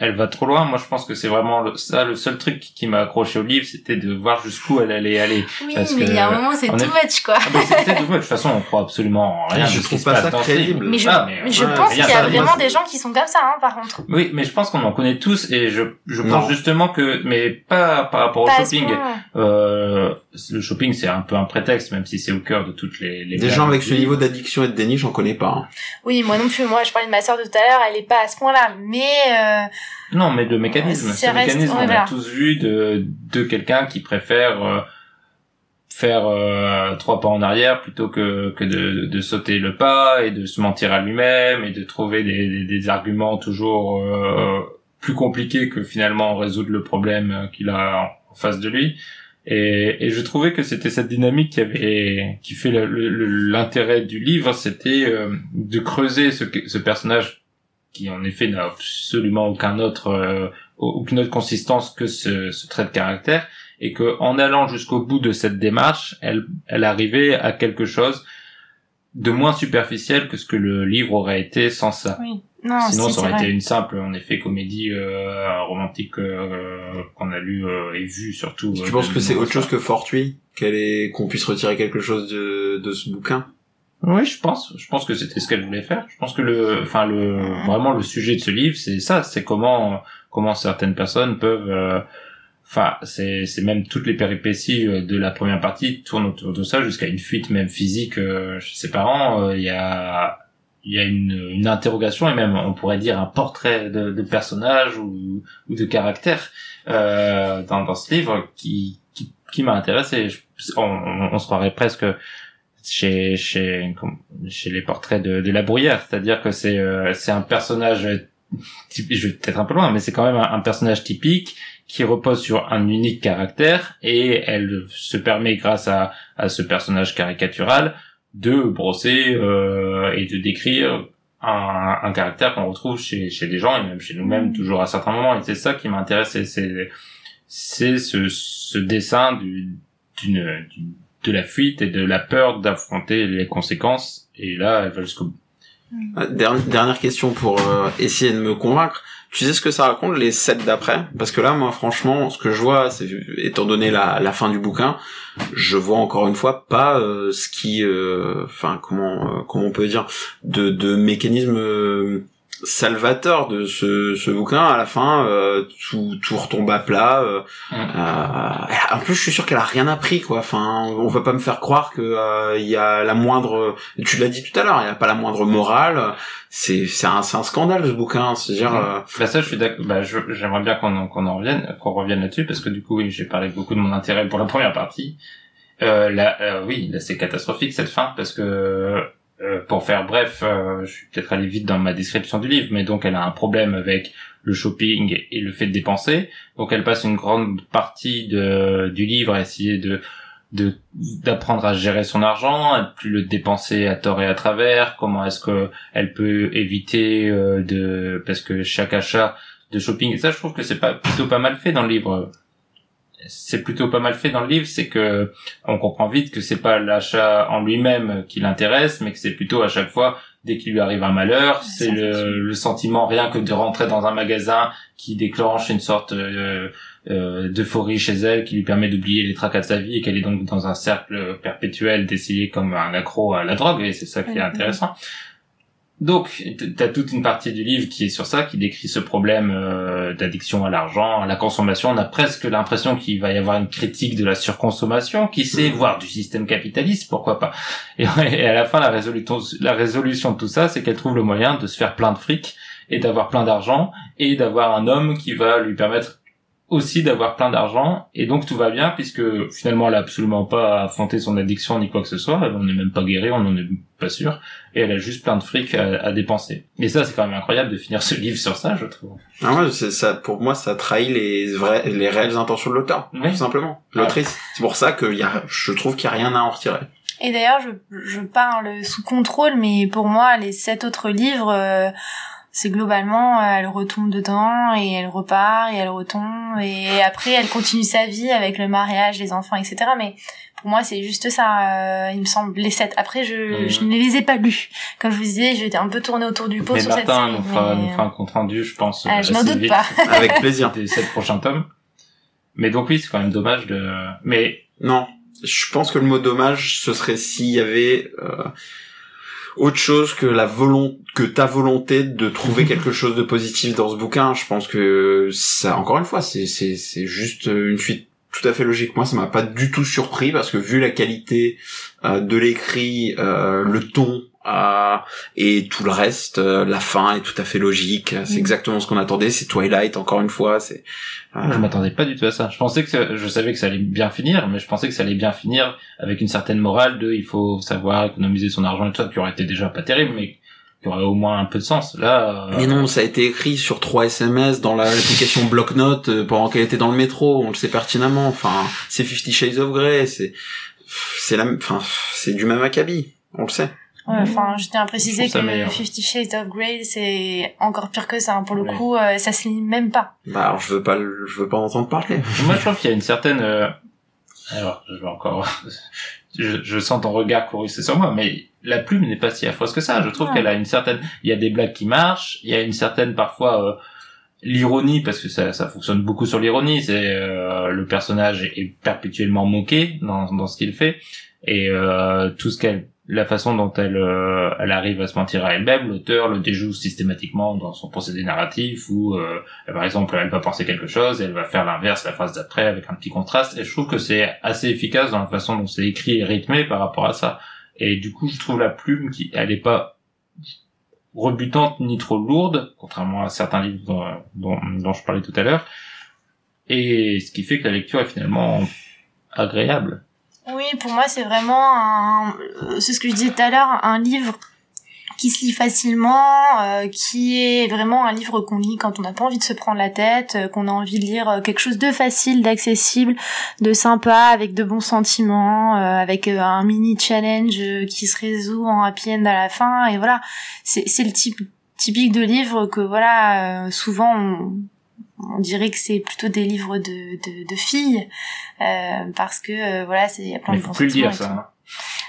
elle va trop loin. Moi, je pense que c'est vraiment le- ça le seul truc qui m'a accroché au livre, c'était de voir jusqu'où elle allait aller. Oui, Parce mais que, il y a un moment, c'est too est- much quoi. Ah, mais c'est c'est dommage. De toute façon, on croit absolument en rien. Je de ce trouve qui pas se ça crédible. Mais je, Ah, mais, mais je ouais, pense qu'il y a ça, vraiment des gens qui sont comme ça, hein, par contre. Oui, mais je pense qu'on en connaît tous et je je Non. pense justement que mais pas par rapport au Pas shopping. Euh, le shopping c'est un peu un prétexte même si c'est au cœur de toutes les les Des gens avec ce niveau d'addiction et de déni, j'en connais pas. hein. Oui, moi non plus. Moi, je parlais de ma sœur de tout à l'heure, elle est pas à ce point-là. Mais euh, Non, mais le mécanisme, ce reste- mécanisme, ouais, on voilà. a tous vu de, de quelqu'un qui préfère euh, faire euh, trois pas en arrière plutôt que, que de, de sauter le pas et de se mentir à lui-même et de trouver des, des, des arguments toujours euh, plus compliqués que finalement résoudre le problème qu'il a en face de lui. Et, et je trouvais que c'était cette dynamique qui avait qui fait l'intérêt du livre, c'était euh, de creuser ce, ce personnage qui en effet n'a absolument aucun autre euh, aucune autre consistance que ce, ce trait de caractère et que en allant jusqu'au bout de cette démarche, elle elle arrivait à quelque chose de moins superficiel que ce que le livre aurait été sans ça. oui, non, Sinon, si, ça aurait vrai. été une simple, en effet, comédie euh, romantique euh, qu'on a lu euh, et vu surtout. Tu euh, penses que c'est autre chose que fortuit? Qu'elle est qu'on puisse retirer quelque chose de, de ce bouquin? Oui, je pense. Je pense que c'était ce qu'elle voulait faire. Je pense que le, enfin le, vraiment le sujet de ce livre, c'est ça. C'est comment, comment certaines personnes peuvent, euh, enfin, c'est, c'est même toutes les péripéties euh, de la première partie tournent autour de ça jusqu'à une fuite même physique chez ses parents. Euh, Il y a, il y a une, une interrogation et même on pourrait dire un portrait de, de personnage ou, ou de caractère euh, dans, dans ce livre qui, qui qui m'a intéressé. On, on, se croirait presque chez chez chez les portraits de, de la bruyère, c'est-à-dire que c'est euh, c'est un personnage je vais peut-être un peu loin, mais c'est quand même un, un personnage typique qui repose sur un unique caractère et elle se permet grâce à à ce personnage caricatural de brosser euh, et de décrire un, un caractère qu'on retrouve chez, chez des gens et même chez nous-mêmes toujours à certains moments. Et c'est ça qui m'intéresse c'est c'est ce, ce dessin du, d'une, d'une- de la fuite et de la peur d'affronter les conséquences. Et là elle va jusqu'au Dernière, dernière question pour euh, essayer de me convaincre. Tu sais ce que ça raconte les sept d'après? Parce que là, moi, franchement, ce que je vois, c'est étant donné la, fin du bouquin, je vois encore une fois pas euh, ce qui, euh, enfin, comment, euh, comment on peut dire, de, de mécanisme euh, salvateur de ce, ce bouquin. À la fin, euh, tout, tout retombe à plat. euh, Mm. euh, en plus, je suis sûr qu'elle a rien appris, quoi. Enfin, on va pas me faire croire que euh, il y a la moindre. Tu l'as dit tout à l'heure, il y a pas la moindre morale. C'est c'est un c'est un scandale ce bouquin. C'est-à-dire. Mm. euh, Bah ça, je suis d'accord. Bah, j'aimerais bien qu'on en, qu'on en revienne, qu'on revienne là-dessus, parce que du coup, oui, j'ai parlé beaucoup de mon intérêt pour la première partie. Euh, là, euh, oui, là, c'est catastrophique cette fin, parce que euh, pour faire bref, euh, je suis peut-être allé vite dans ma description du livre, mais donc elle a un problème avec le shopping et le fait de dépenser. Donc elle passe une grande partie de, du livre à essayer de d'apprendre à gérer son argent, à plus le dépenser à tort et à travers. Comment est-ce que elle peut éviter euh, de parce que chaque achat de shopping et ça je trouve que c'est pas plutôt pas mal fait dans le livre c'est plutôt pas mal fait dans le livre c'est que on comprend vite que c'est pas l'achat en lui-même qui l'intéresse mais que c'est plutôt à chaque fois dès qu'il lui arrive un malheur c'est le, le sentiment rien que de rentrer dans un magasin qui déclenche une sorte euh, euh, d'euphorie chez elle qui lui permet d'oublier les tracas de sa vie et qu'elle est donc dans un cercle perpétuel d'essayer comme un accro à la drogue et c'est ça qui est intéressant donc, t'as toute une partie du livre qui est sur ça, qui décrit ce problème euh, d'addiction à l'argent, à la consommation. On a presque l'impression qu'il va y avoir une critique de la surconsommation, qui sait, Mhm. voire du système capitaliste, pourquoi pas. Et, et à la fin, la résolution de tout ça, c'est qu'elle trouve le moyen de se faire plein de fric et d'avoir plein d'argent et d'avoir un homme qui va lui permettre aussi d'avoir plein d'argent et donc tout va bien puisque finalement elle a absolument pas affronté son addiction ni quoi que ce soit on n'est même pas guéri on n'en est pas sûr et elle a juste plein de fric à, à dépenser et ça c'est quand même incroyable de finir ce livre sur ça je trouve Ah ouais, c'est ça. Pour moi, ça trahit les vrais, les réelles intentions de l'auteur, Oui. tout simplement. L'autrice. C'est pour ça que y a, je trouve qu'il y a rien à en retirer. Et d'ailleurs, je, je parle sous contrôle, mais pour moi, les sept autres livres, euh, c'est globalement, euh, elle retombe dedans et elle repart et elle retombe et après elle continue sa vie avec le mariage, les enfants, etc. Mais pour moi, c'est juste ça, euh, il me semble, les sept. Après, je, je ne les ai pas lus. Comme je vous disais, j'étais un peu tournée autour du pot mais sur cette série. nous fera, mais, nous fera un compte rendu je pense Ah, je n'en doute vite pas. Avec plaisir. des sept prochains tomes mais donc oui c'est quand même dommage de mais Non, je pense que le mot dommage, ce serait s'il y avait euh, autre chose que la volonté, que ta volonté de trouver quelque chose de positif dans ce bouquin. Je pense que ça, encore une fois, c'est c'est c'est juste une suite tout à fait logique. Moi, ça m'a pas du tout surpris parce que vu la qualité euh, de l'écrit, euh, le ton. Euh, et tout le reste, euh, la fin est tout à fait logique. C'est Mm. exactement ce qu'on attendait. C'est Twilight, encore une fois. C'est euh, je m'attendais pas du tout à ça. Je pensais que ça- je savais que ça allait bien finir, mais je pensais que ça allait bien finir avec une certaine morale de il faut savoir économiser son argent et tout ça, qui aurait été déjà pas terrible, mais qui aurait au moins un peu de sens. Là, euh, Mais non, ça a été écrit sur trois SMS dans la- l'application Blocknote euh, pendant qu'elle était dans le métro. On le sait pertinemment. Enfin, c'est Fifty Shades of Grey. C'est, c'est la, enfin, c'est du même acabit. On le sait. Ouais, enfin, je tiens à préciser que meilleur. Fifty Shades of Grey, c'est encore pire que ça. hein. Pour le Ouais. coup, euh, ça se lit même pas. Bah, alors, je veux pas, le- je veux pas en entendre parler. moi, je trouve qu'il y a une certaine. euh, Alors, je vais encore. je, je sens ton regard courroucé sur moi, mais la plume n'est pas si affreuse que ça. Je trouve Ouais. qu'elle a une certaine. Il y a des blagues qui marchent. Il y a une certaine parfois. euh, l'ironie parce que ça, ça fonctionne beaucoup sur l'ironie c'est euh, le personnage est, est perpétuellement moqué dans, dans ce qu'il fait et euh, tout ce qu'elle la façon dont elle euh, elle arrive à se mentir à elle-même l'auteur le déjoue systématiquement dans son procédé narratif où euh, par exemple elle va penser quelque chose et elle va faire l'inverse la phrase d'après avec un petit contraste et je trouve que c'est assez efficace dans la façon dont c'est écrit et rythmé par rapport à ça et du coup je trouve la plume qui elle est pas rebutante ni trop lourde, contrairement à certains livres dont, dont, dont je parlais tout à l'heure. Et ce qui fait que la lecture est finalement agréable. Oui, pour moi, c'est vraiment c'est ce que je disais tout à l'heure, un livre qui se lit facilement, euh, qui est vraiment un livre qu'on lit quand on n'a pas envie de se prendre la tête, euh, qu'on a envie de lire euh, quelque chose de facile, d'accessible, de sympa, avec de bons sentiments, avec un mini challenge qui se résout en happy end à la fin, et voilà, c'est le type typique de livre que voilà, souvent on, on dirait que c'est plutôt des livres de, de, de filles, euh, parce que euh, voilà, c'est il y a plein Mais de faut plus le dire, ça. hein.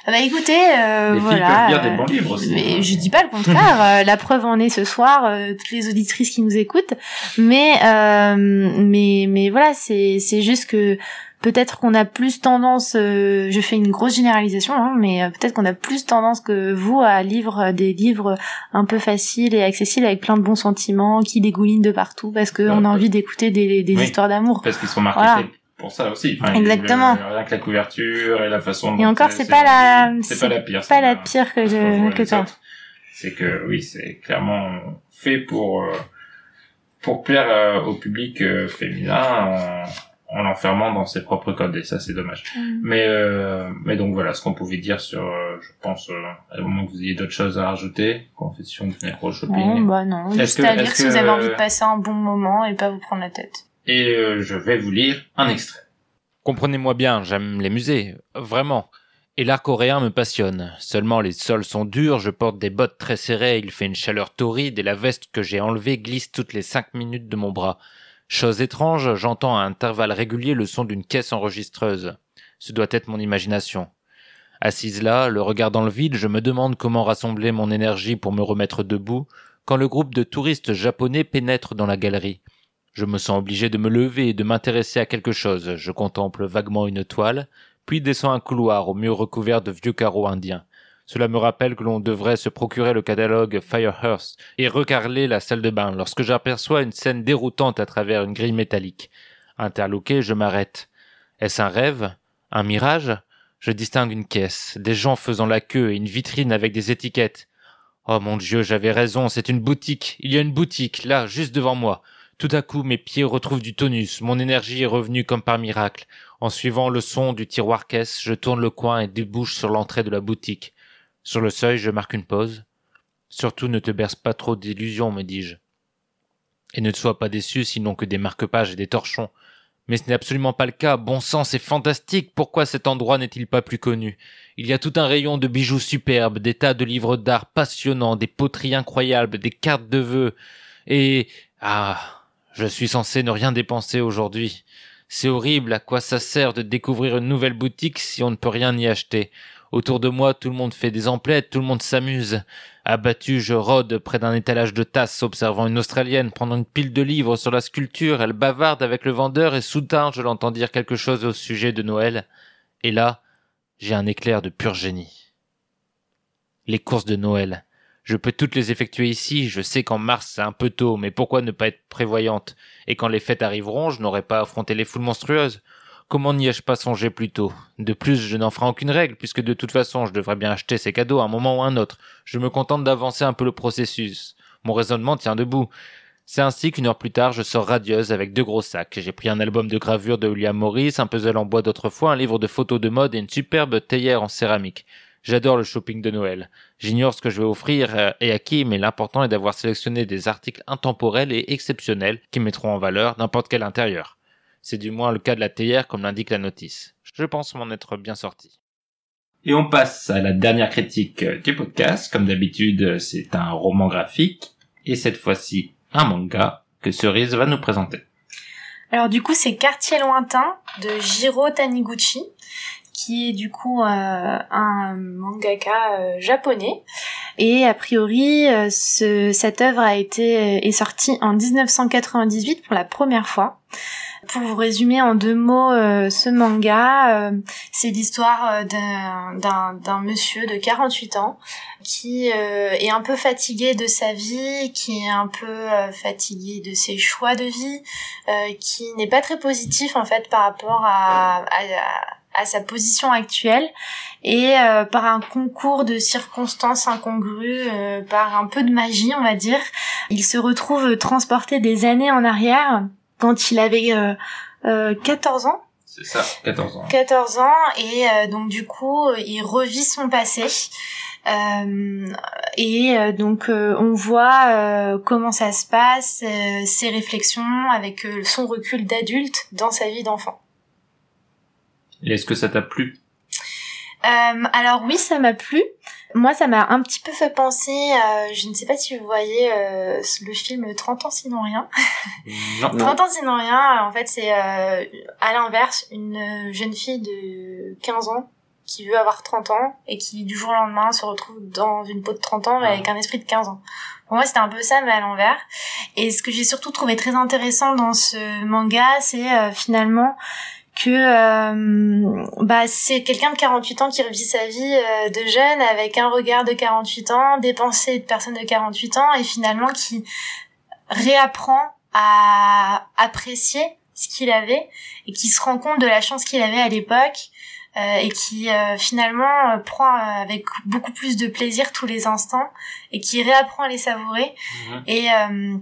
Ah bah écoutez, euh, Les filles voilà. peuvent lire des euh, bons livres aussi. Mais hein. je dis pas le contraire. euh, la preuve en est ce soir, euh, toutes les auditrices qui nous écoutent. Mais euh, mais mais voilà, c'est c'est juste que peut-être qu'on a plus tendance. euh, je fais une grosse généralisation, hein, mais euh, peut-être qu'on a plus tendance que vous à lire des livres un peu faciles et accessibles avec plein de bons sentiments qui dégoulinent de partout parce que Ouais, on a envie d'écouter des des Oui. histoires d'amour. Parce qu'ils sont marketés Voilà. pour ça aussi. Enfin, Exactement. rien que la couverture et la façon Et encore, c'est pas la- C'est pas la pire. Pas la pire que je que toi. C'est que oui, c'est clairement fait pour euh, pour plaire euh, au public euh, féminin en, en l'enfermant dans ses propres codes et ça c'est dommage. Mm. Mais euh, mais donc voilà ce qu'on pouvait dire sur euh, je pense euh, à moment que vous ayez d'autres choses à rajouter confession de nécro Non, shopping bah non. Juste que- à lire si vous avez envie de passer un bon moment et pas vous prendre la tête. et euh, je vais vous lire un extrait. Comprenez-moi bien, j'aime les musées, vraiment. Et l'art coréen me passionne. Seulement les sols sont durs, je porte des bottes très serrées, il fait une chaleur torride et la veste que j'ai enlevée glisse toutes les cinq minutes de mon bras. Chose étrange, j'entends à intervalles réguliers le son d'une caisse enregistreuse. Ce doit être mon imagination. Assise là, le regard dans le vide, je me demande comment rassembler mon énergie pour me remettre debout, quand le groupe de touristes japonais pénètre dans la galerie. Je me sens obligé de me lever et de m'intéresser à quelque chose. Je contemple vaguement une toile, puis descends un couloir au mur recouvert de vieux carreaux indiens. Cela me rappelle que l'on devrait se procurer le catalogue Firehearth et recarler la salle de bain lorsque j'aperçois une scène déroutante à travers une grille métallique. Interloqué, je m'arrête. Est-ce un rêve? Un mirage? Je distingue une caisse, des gens faisant la queue et une vitrine avec des étiquettes. Oh mon Dieu, j'avais raison, c'est une boutique. Il y a une boutique, là, juste devant moi. Tout à coup, mes pieds retrouvent du tonus, mon énergie est revenue comme par miracle. En suivant le son du tiroir caisse, je tourne le coin et débouche sur l'entrée de la boutique. Sur le seuil, je marque une pause. Surtout ne te berce pas trop d'illusions, me dis-je. Et ne te sois pas déçu sinon que des marque-pages et des torchons. Mais ce n'est absolument pas le cas. Bon sang, c'est fantastique. Pourquoi cet endroit n'est-il pas plus connu? Il y a tout un rayon de bijoux superbes, des tas de livres d'art passionnants, des poteries incroyables, des cartes de vœux. Et... Ah, je suis censé ne rien dépenser aujourd'hui. C'est horrible, à quoi ça sert de découvrir une nouvelle boutique si on ne peut rien y acheter? Autour de moi, tout le monde fait des emplettes, tout le monde s'amuse. Abattu, je rôde près d'un étalage de tasses, observant une Australienne prendre une pile de livres sur la sculpture. Elle bavarde avec le vendeur et soudain, je l'entends dire quelque chose au sujet de Noël. Et là, j'ai un éclair de pur génie. Les courses de Noël. Je peux toutes les effectuer ici, je sais qu'en mars c'est un peu tôt, mais pourquoi ne pas être prévoyante? Et quand les fêtes arriveront, je n'aurai pas à affronter les foules monstrueuses. Comment n'y ai-je pas songé plus tôt? De plus, je n'en ferai aucune règle, puisque de toute façon, je devrais bien acheter ces cadeaux à un moment ou à un autre. Je me contente d'avancer un peu le processus. Mon raisonnement tient debout. C'est ainsi qu'une heure plus tard, je sors radieuse avec deux gros sacs. J'ai pris un album de gravure de William Morris, un puzzle en bois d'autrefois, un livre de photos de mode et une superbe théière en céramique. J'adore le shopping de Noël. J'ignore ce que je vais offrir euh, et à qui, mais l'important est d'avoir sélectionné des articles intemporels et exceptionnels qui mettront en valeur n'importe quel intérieur. C'est du moins le cas de la théière comme l'indique la notice. Je pense m'en être bien sorti. Et on passe à la dernière critique euh, du podcast. Comme d'habitude, euh, c'est un roman graphique. Et cette fois-ci, un manga que Cerise va nous présenter. Alors du coup, c'est Quartier lointain de Jiro Taniguchi, qui est du coup euh, un mangaka euh, japonais. Et a priori, euh, ce, cette œuvre a été est sortie en 1998 pour la première fois. Pour vous résumer en deux mots ce manga, c'est l'histoire d'un- monsieur de 48 ans qui est un peu fatigué de sa vie, qui est un peu fatigué de ses choix de vie, qui n'est pas très positif en fait par rapport à, à sa position actuelle et euh, par un concours de circonstances incongrues, euh, par un peu de magie on va dire, il se retrouve transporté des années en arrière quand il avait euh, euh, 14 ans C'est ça, 14 ans. 14 ans et euh, donc du coup euh, il revit son passé Euh, et euh, donc euh, on voit euh, comment ça se passe, euh, ses réflexions avec euh, son recul d'adulte dans sa vie d'enfant. Et est-ce que ça t'a plu? Euh, alors oui, ça m'a plu. Moi, ça m'a un petit peu fait penser, euh, je ne sais pas si vous voyez euh, le film 30 ans sinon rien. Non. Non. 30 ans sinon rien, en fait, c'est euh, à l'inverse, une jeune fille de 15 ans qui veut avoir 30 ans et qui du jour au lendemain se retrouve dans une peau de 30 ans avec un esprit de 15 ans. Pour moi, c'était un peu ça, mais à l'envers. Et ce que j'ai surtout trouvé très intéressant dans ce manga, c'est euh, finalement que euh, bah c'est quelqu'un de 48 ans qui revit sa vie euh, de jeune avec un regard de 48 ans, des pensées de personnes de 48 ans et finalement qui réapprend à apprécier ce qu'il avait et qui se rend compte de la chance qu'il avait à l'époque euh, et qui euh, finalement euh, prend avec beaucoup plus de plaisir tous les instants et qui réapprend à les savourer Mhm. et euh,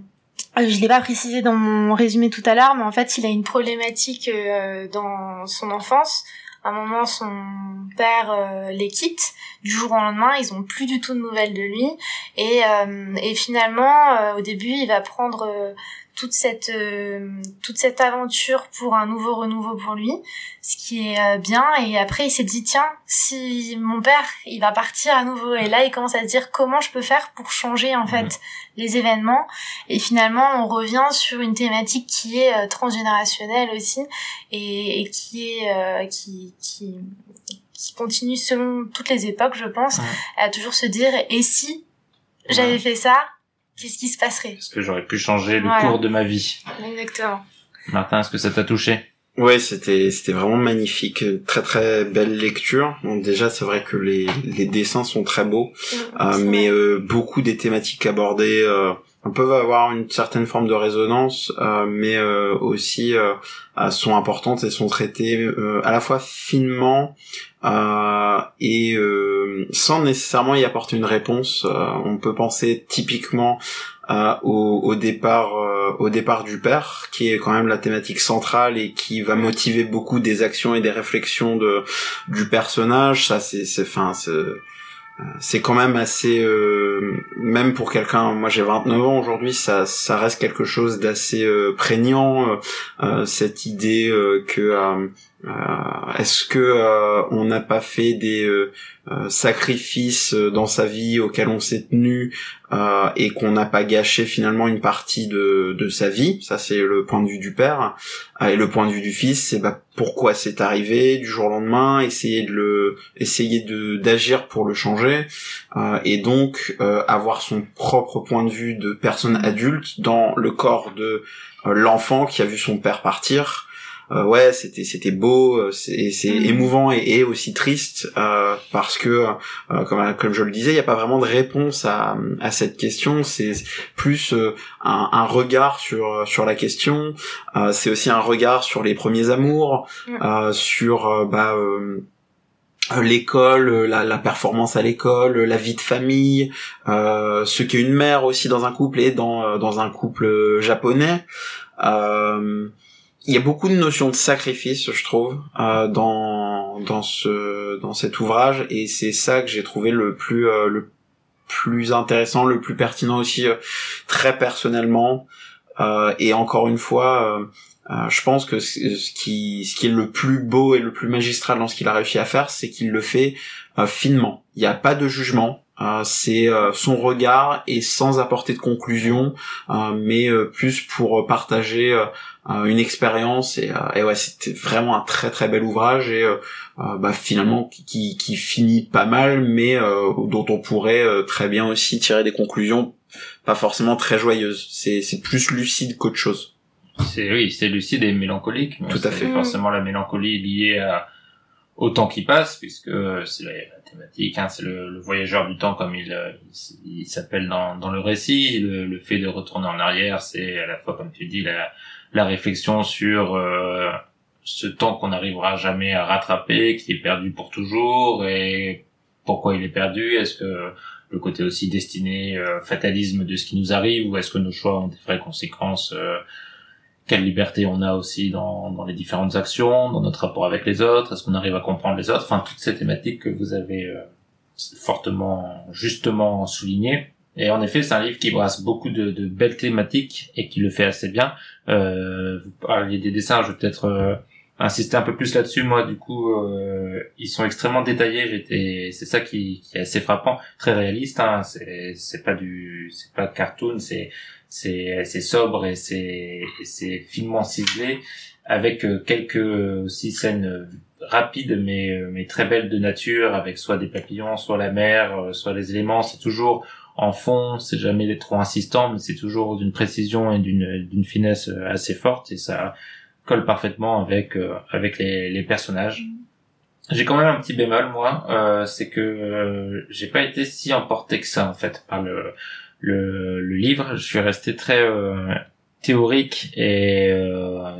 je l'ai pas précisé dans mon résumé tout à l'heure, mais en fait, il a une problématique euh, dans son enfance. À un moment, son père euh, les quitte. Du jour au lendemain, ils ont plus du tout de nouvelles de lui. Et, euh, finalement, au début, il va prendre toute cette euh, toute cette aventure pour un nouveau renouveau pour lui, ce qui est euh, bien. Et après, il s'est dit tiens, si mon père, il va partir à nouveau. Et là, il commence à se dire comment je peux faire pour changer en fait les événements? Et finalement, on revient sur une thématique qui est euh, transgénérationnelle aussi et, et qui est euh, qui, qui qui continue selon toutes les époques, je pense, Ouais. à toujours se dire et si j'avais Ouais. fait ça, qu'est-ce qui se passerait Est-ce que j'aurais pu changer le Voilà. cours de ma vie Exactement. Martin, est-ce que ça t'a touché Ouais, c'était c'était vraiment magnifique, très très belle lecture. Bon, déjà, c'est vrai que les les dessins sont très beaux, euh, mais euh, beaucoup des thématiques abordées euh, peuvent avoir une certaine forme de résonance, euh, mais euh, aussi euh, sont importantes et sont traitées euh, à la fois finement euh, et euh, sans nécessairement y apporter une réponse. On peut penser typiquement au, au départ au départ du père, qui est quand même la thématique centrale et qui va motiver beaucoup des actions et des réflexions de du personnage. Ça, c'est c'est c'est quand même assez euh, même pour quelqu'un moi j'ai 29 ans aujourd'hui ça ça reste quelque chose d'assez euh, prégnant euh, euh, cette idée que euh, est-ce que euh, on n'a pas fait des euh, sacrifices dans sa vie auxquels on s'est tenu et qu'on n'a pas gâché finalement une partie de, de sa vie? Ça c'est le point de vue du père. Euh, et le point de vue du fils c'est bah, pourquoi c'est arrivé du jour au lendemain? Essayer de le essayer de d'agir pour le changer et donc avoir son propre point de vue de personne adulte dans le corps de l'enfant qui a vu son père partir ouais c'était c'était beau euh, c'est c'est Mhm. émouvant et, et aussi triste euh, parce que euh, comme comme je le disais il n'y a pas vraiment de réponse à à cette question c'est plus euh, un, un regard sur sur la question euh, c'est aussi un regard sur les premiers amours euh, sur euh, bah euh, l'école, euh, la, la performance à l'école, la vie de famille, euh, ce qu'est une mère aussi dans un couple et dans euh, dans un couple euh, japonais. Euh, il y a beaucoup de notions de sacrifice, je trouve, euh, dans dans ce dans cet ouvrage et c'est ça que j'ai trouvé le plus euh, le plus intéressant, le plus pertinent aussi euh, très personnellement. Euh, et encore une fois, euh, euh, je pense que ce qui, ce qui est le plus beau et le plus magistral dans ce qu'il a réussi à faire, c'est qu'il le fait finement. Il n'y a pas de jugement. euh, c'est euh, son regard et sans apporter de conclusion, euh, mais plus pour partager une expérience et, euh, et ouais, c'était vraiment un très très bel ouvrage et euh, euh, bah, finalement qui- qui, finit pas mal, mais euh, dont on pourrait euh, très bien aussi tirer des conclusions pas forcément très joyeuses. C'est c'est plus lucide qu'autre chose. C'est oui, c'est lucide et mélancolique. mais Tout à fait. Forcément la mélancolie liée à, au temps qui passe, puisque c'est la, thématique, hein, c'est le, le voyageur du temps comme il, euh, il, il s'appelle dans, dans le récit. Le, le fait de retourner en arrière, c'est à la fois, comme tu dis, la, la réflexion sur euh, ce temps qu'on n'arrivera jamais à rattraper, qui est perdu pour toujours, et pourquoi il est perdu? Est-ce que le côté aussi destiné, euh, fatalisme de ce qui nous arrive, ou est-ce que nos choix ont des vraies conséquences euh, quelle liberté on a aussi dans, dans les différentes actions, dans notre rapport avec les autres, est-ce qu'on arrive à comprendre les autres, enfin toutes ces thématiques que vous avez euh, fortement, justement soulignées. Et en effet, c'est un livre qui brasse beaucoup de, de, belles thématiques et qui le fait assez bien. Euh, vous parliez des dessins, je vais peut-être euh, insister un peu plus là-dessus. Moi, du coup, euh, ils sont extrêmement détaillés. C'est ça qui, qui, est assez frappant, très réaliste. Hein. C'est, pas du, c'est pas de cartoon, c'est, c'est, sobre et c'est, finement ciselé avec euh, quelques aussi scènes rapides mais mais très belles de nature avec soit des papillons, soit la mer, soit les éléments. C'est toujours en fond, c'est jamais trop insistant, mais c'est toujours d'une précision et d'une d'une finesse euh, assez forte et ça colle parfaitement avec euh, avec les, les personnages. J'ai quand même un petit bémol moi, euh, c'est que euh, j'ai pas été si emporté que ça en fait par le le, le livre. Je suis resté très théorique et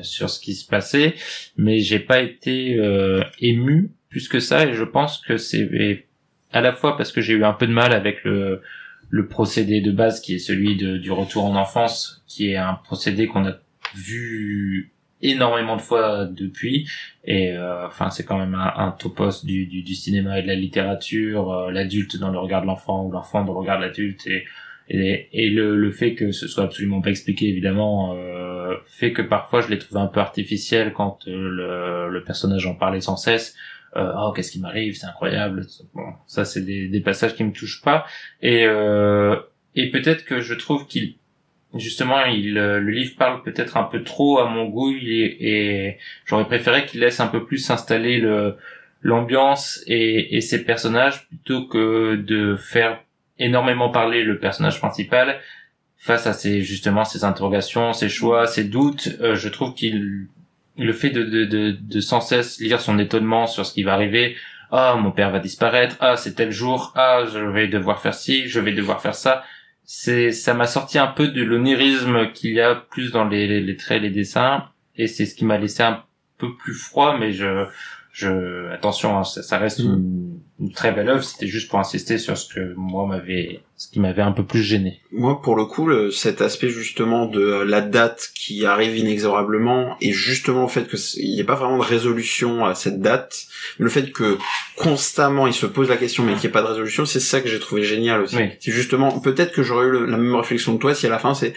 sur ce qui se passait, mais j'ai pas été ému plus que ça et je pense que c'est à la fois parce que j'ai eu un peu de mal avec le le procédé de base qui est celui de, du retour en enfance, qui est un procédé qu'on a vu énormément de fois depuis. Et euh, enfin c'est quand même un, un topos du, du, cinéma et de la littérature euh, l'adulte dans le regard de l'enfant ou l'enfant dans le regard de l'adulte. Et, et, le, le, fait que ce soit absolument pas expliqué évidemment euh, fait que parfois je l'ai trouvé un peu artificiel quand le, le personnage en parlait sans cesse euh, oh qu'est-ce qui m'arrive c'est incroyable. Bon ça c'est des, des, passages qui me touchent pas. Et euh, et peut-être que je trouve qu'il justement il euh, le livre parle peut-être un peu trop à mon goût. Et, et j'aurais préféré qu'il laisse un peu plus s'installer le l'ambiance et, et ses personnages plutôt que de faire énormément parler le personnage principal face à ses justement ses interrogations ses choix ses doutes. Euh, je trouve qu'il le fait de, de, de, de, sans cesse lire son étonnement sur ce qui va arriver. Ah, mon père va disparaître. Ah, c'est tel jour. Ah, je vais devoir faire ci, je vais devoir faire ça. C'est, ça m'a sorti un peu de l'onirisme qu'il y a plus dans les, les, les traits, les dessins. Et c'est ce qui m'a laissé un peu plus froid, mais je, je, attention, hein, ça, ça, reste mm. une, une, très belle œuvre. C'était juste pour insister sur ce que moi m'avait, ce qui m'avait un peu plus gêné. Moi, pour le coup, le, cet aspect justement de la date qui arrive inexorablement et justement le fait qu'il n'y ait pas vraiment de résolution à cette date, le fait que constamment il se pose la question mais qu'il n'y ait pas de résolution, c'est ça que j'ai trouvé génial aussi. Oui. C'est justement, peut-être que j'aurais eu la même réflexion que toi si à la fin c'est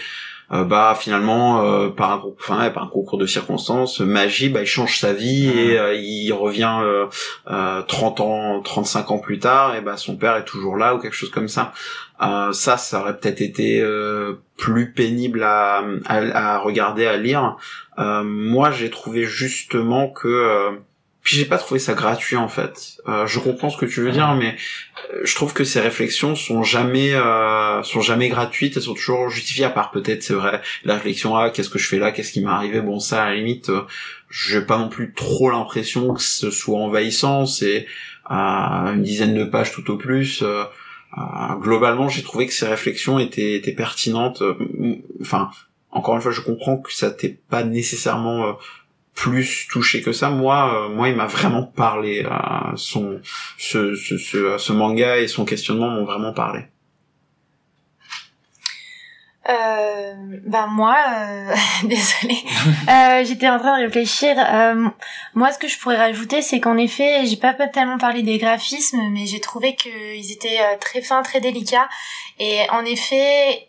euh, bah finalement euh, par un enfin par un concours de circonstances magie bah il change sa vie et euh, il revient 30 ans 35 ans plus tard et bah son père est toujours là ou quelque chose comme ça. Ça ça aurait peut-être été plus pénible à, à, à, regarder à lire. Moi j'ai trouvé justement que puis j'ai pas trouvé ça gratuit en fait. Euh, je comprends ce que tu veux dire, mais euh, je trouve que ces réflexions sont jamais euh, sont jamais gratuites. Elles sont toujours justifiées à part peut-être c'est vrai la réflexion ah qu'est-ce que je fais là, qu'est-ce qui m'est arrivé? Bon ça à la limite, euh, j'ai pas non plus trop l'impression que ce soit envahissant. C'est euh, une dizaine de pages tout au plus. globalement, j'ai trouvé que ces réflexions étaient, étaient pertinentes. Enfin, encore une fois, je comprends que ça t'est pas nécessairement plus touché que ça. Moi, euh, moi, il m'a vraiment parlé. Euh, son, ce, ce, ce, ce, manga et son questionnement m'ont vraiment parlé. Euh, ben moi, euh, désolée, euh, j'étais en train de réfléchir. Euh, moi, ce que je pourrais rajouter, c'est qu'en effet, j'ai pas, pas tellement parlé des graphismes, mais j'ai trouvé qu'ils étaient très fins, très délicats. Et en effet,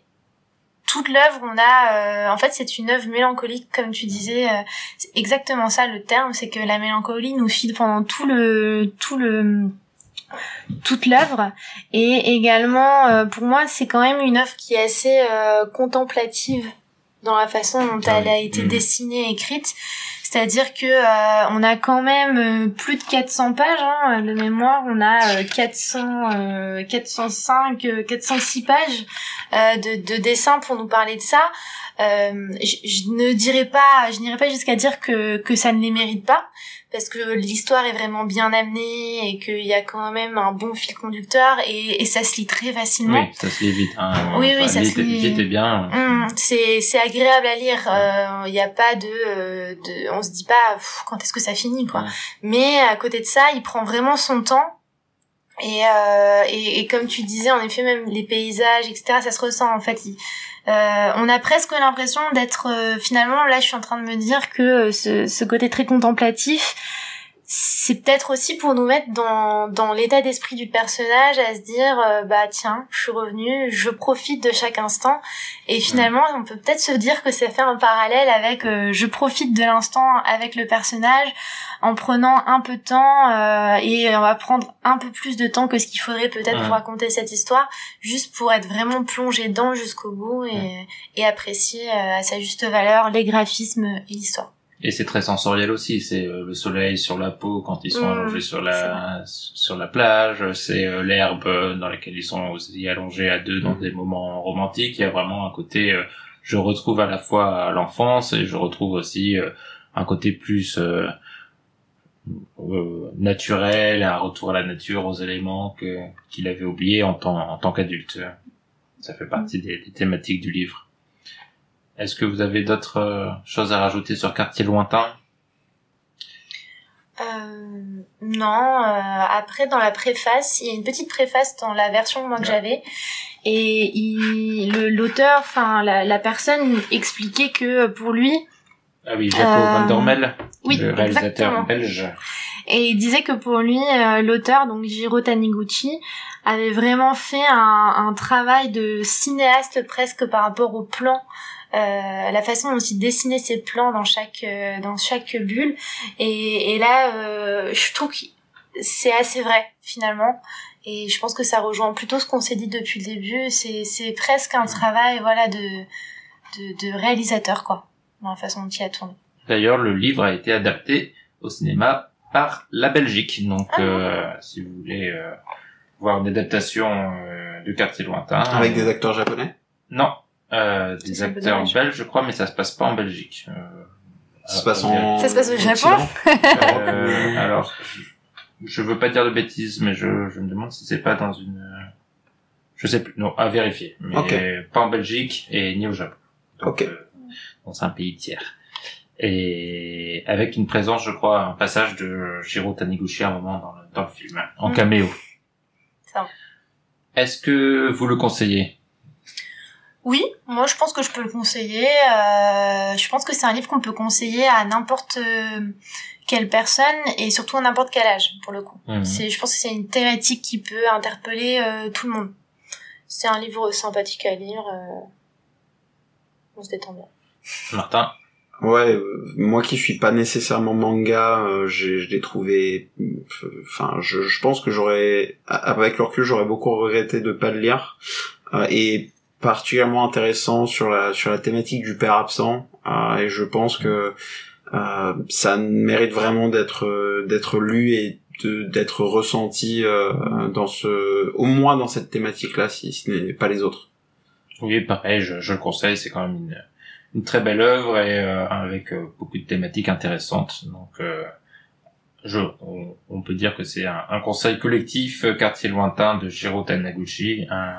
toute l'œuvre, on a, euh, en fait, c'est une œuvre mélancolique, comme tu disais. Euh, c'est exactement ça le terme, c'est que la mélancolie nous file pendant tout le, tout le, toute l'œuvre. Et également, euh, pour moi, c'est quand même une œuvre qui est assez contemplative dans la façon dont ah elle a été mmh. dessinée, écrite. C'est-à-dire que euh, on a quand même euh, plus de 400 pages hein, de mémoire, on a 400 405 406 pages euh, de, de dessins pour nous parler de ça. Euh, je, je, ne dirais pas, je n'irai pas jusqu'à dire que que ça ne les mérite pas, parce que l'histoire est vraiment bien amenée et qu'il y a quand même un bon fil conducteur et, et, ça se lit très facilement. Oui, ça se lit vite. Hein. Oui, oui, ça se lit vite et bien. Mmh, c'est c'est agréable à lire. Il euh, n'y a pas de, de, on se dit pas quand est-ce que ça finit quoi. Mais à côté de ça, il prend vraiment son temps Et, euh, et, et comme tu disais, en effet, même les paysages, etc., ça se ressent en fait. Il- euh, on a presque l'impression d'être euh, finalement là. Je suis en train de me dire que euh, ce, ce côté très contemplatif, c'est peut-être aussi pour nous mettre dans, dans l'état d'esprit du personnage, à se dire euh, bah tiens, je suis revenu, je profite de chaque instant. Et finalement, on peut peut-être se dire que ça fait un parallèle avec euh, je profite de l'instant avec le personnage en prenant un peu de temps euh, et on va prendre un peu plus de temps que ce qu'il faudrait peut-être Ouais. pour raconter cette histoire, juste pour être vraiment plongé dedans jusqu'au bout et, et apprécier euh, à sa juste valeur les graphismes et l'histoire. Et c'est très sensoriel aussi, c'est euh, le soleil sur la peau quand ils sont Mmh, allongés sur la sur la plage, c'est euh, l'herbe euh, dans laquelle ils sont aussi allongés à deux dans Mmh. des moments romantiques, il y a vraiment un côté je retrouve à la fois l'enfance et je retrouve aussi un côté plus euh, euh, naturel, un retour à la nature, aux éléments que qu'il avait oubliés en tant en tant qu'adulte. Ça fait partie des, des thématiques du livre. Est-ce que vous avez d'autres euh, choses à rajouter sur Quartier lointain? Euh, non, euh, après dans la préface, il y a une petite préface dans la version moi que Ouais. j'avais et l'auteur, enfin la, la personne expliquait que pour lui, Ah oui, Jaco Euh, Van Dormel, oui, le réalisateur exactement. belge. Et il disait que pour lui, euh, l'auteur, donc Jiro Taniguchi, avait vraiment fait un, un travail de cinéaste presque par rapport au plan, euh, la façon dont il dessinait ses plans dans chaque euh, dans chaque bulle. Et, et là, euh, je trouve que c'est assez vrai finalement. Et je pense que ça rejoint plutôt ce qu'on s'est dit depuis le début. C'est c'est presque un travail voilà de de, de réalisateur quoi, dans la façon dont il a tourné. D'ailleurs, le livre a été adapté au cinéma par la Belgique. Donc, Ah. euh, si vous voulez euh, voir une adaptation euh, de Quartier lointain, Avec euh, des acteurs japonais? Non, euh, des acteurs belges, je crois, mais ça se passe pas en Belgique. Euh, Ça se passe à en... Ça se passe au Japon Euh, alors, je, je veux pas dire de bêtises, mais je, je me demande si c'est pas dans une... euh, Je sais plus, non, à vérifier. Mais Ok. pas en Belgique et ni au Japon. Donc, Ok. euh, dans un pays tiers. Et avec une présence, je crois, un passage de Jiro Taniguchi à un moment dans le, dans le film, en Mm. caméo. Ça. Est-ce que vous le conseillez? Oui, moi je pense que je peux le conseiller. Euh, je pense que c'est un livre qu'on peut conseiller à n'importe euh, quelle personne et surtout à n'importe quel âge pour le coup. Mhm. C'est, je pense que c'est une thématique qui peut interpeller euh, tout le monde. C'est un livre sympathique à lire. euh, On se détend bien. Martin? Ouais, euh, moi qui suis pas nécessairement manga, euh, j'ai- je l'ai trouvé. Enfin, je, je pense que j'aurais, avec le recul, j'aurais beaucoup regretté de pas le lire. Euh, et particulièrement intéressant sur la sur la thématique du père absent. Euh, et je pense que euh, ça mérite vraiment d'être euh, d'être lu et d'être ressenti euh, dans ce, au moins dans cette thématique-là, si ce n'est pas les autres. Oui, pareil, je, je le conseille, c'est quand même une, une très belle œuvre et euh, avec beaucoup de thématiques intéressantes. Donc, je, on, peut dire que c'est un, un conseil collectif, Quartier lointain de Shiro Taniguchi, un,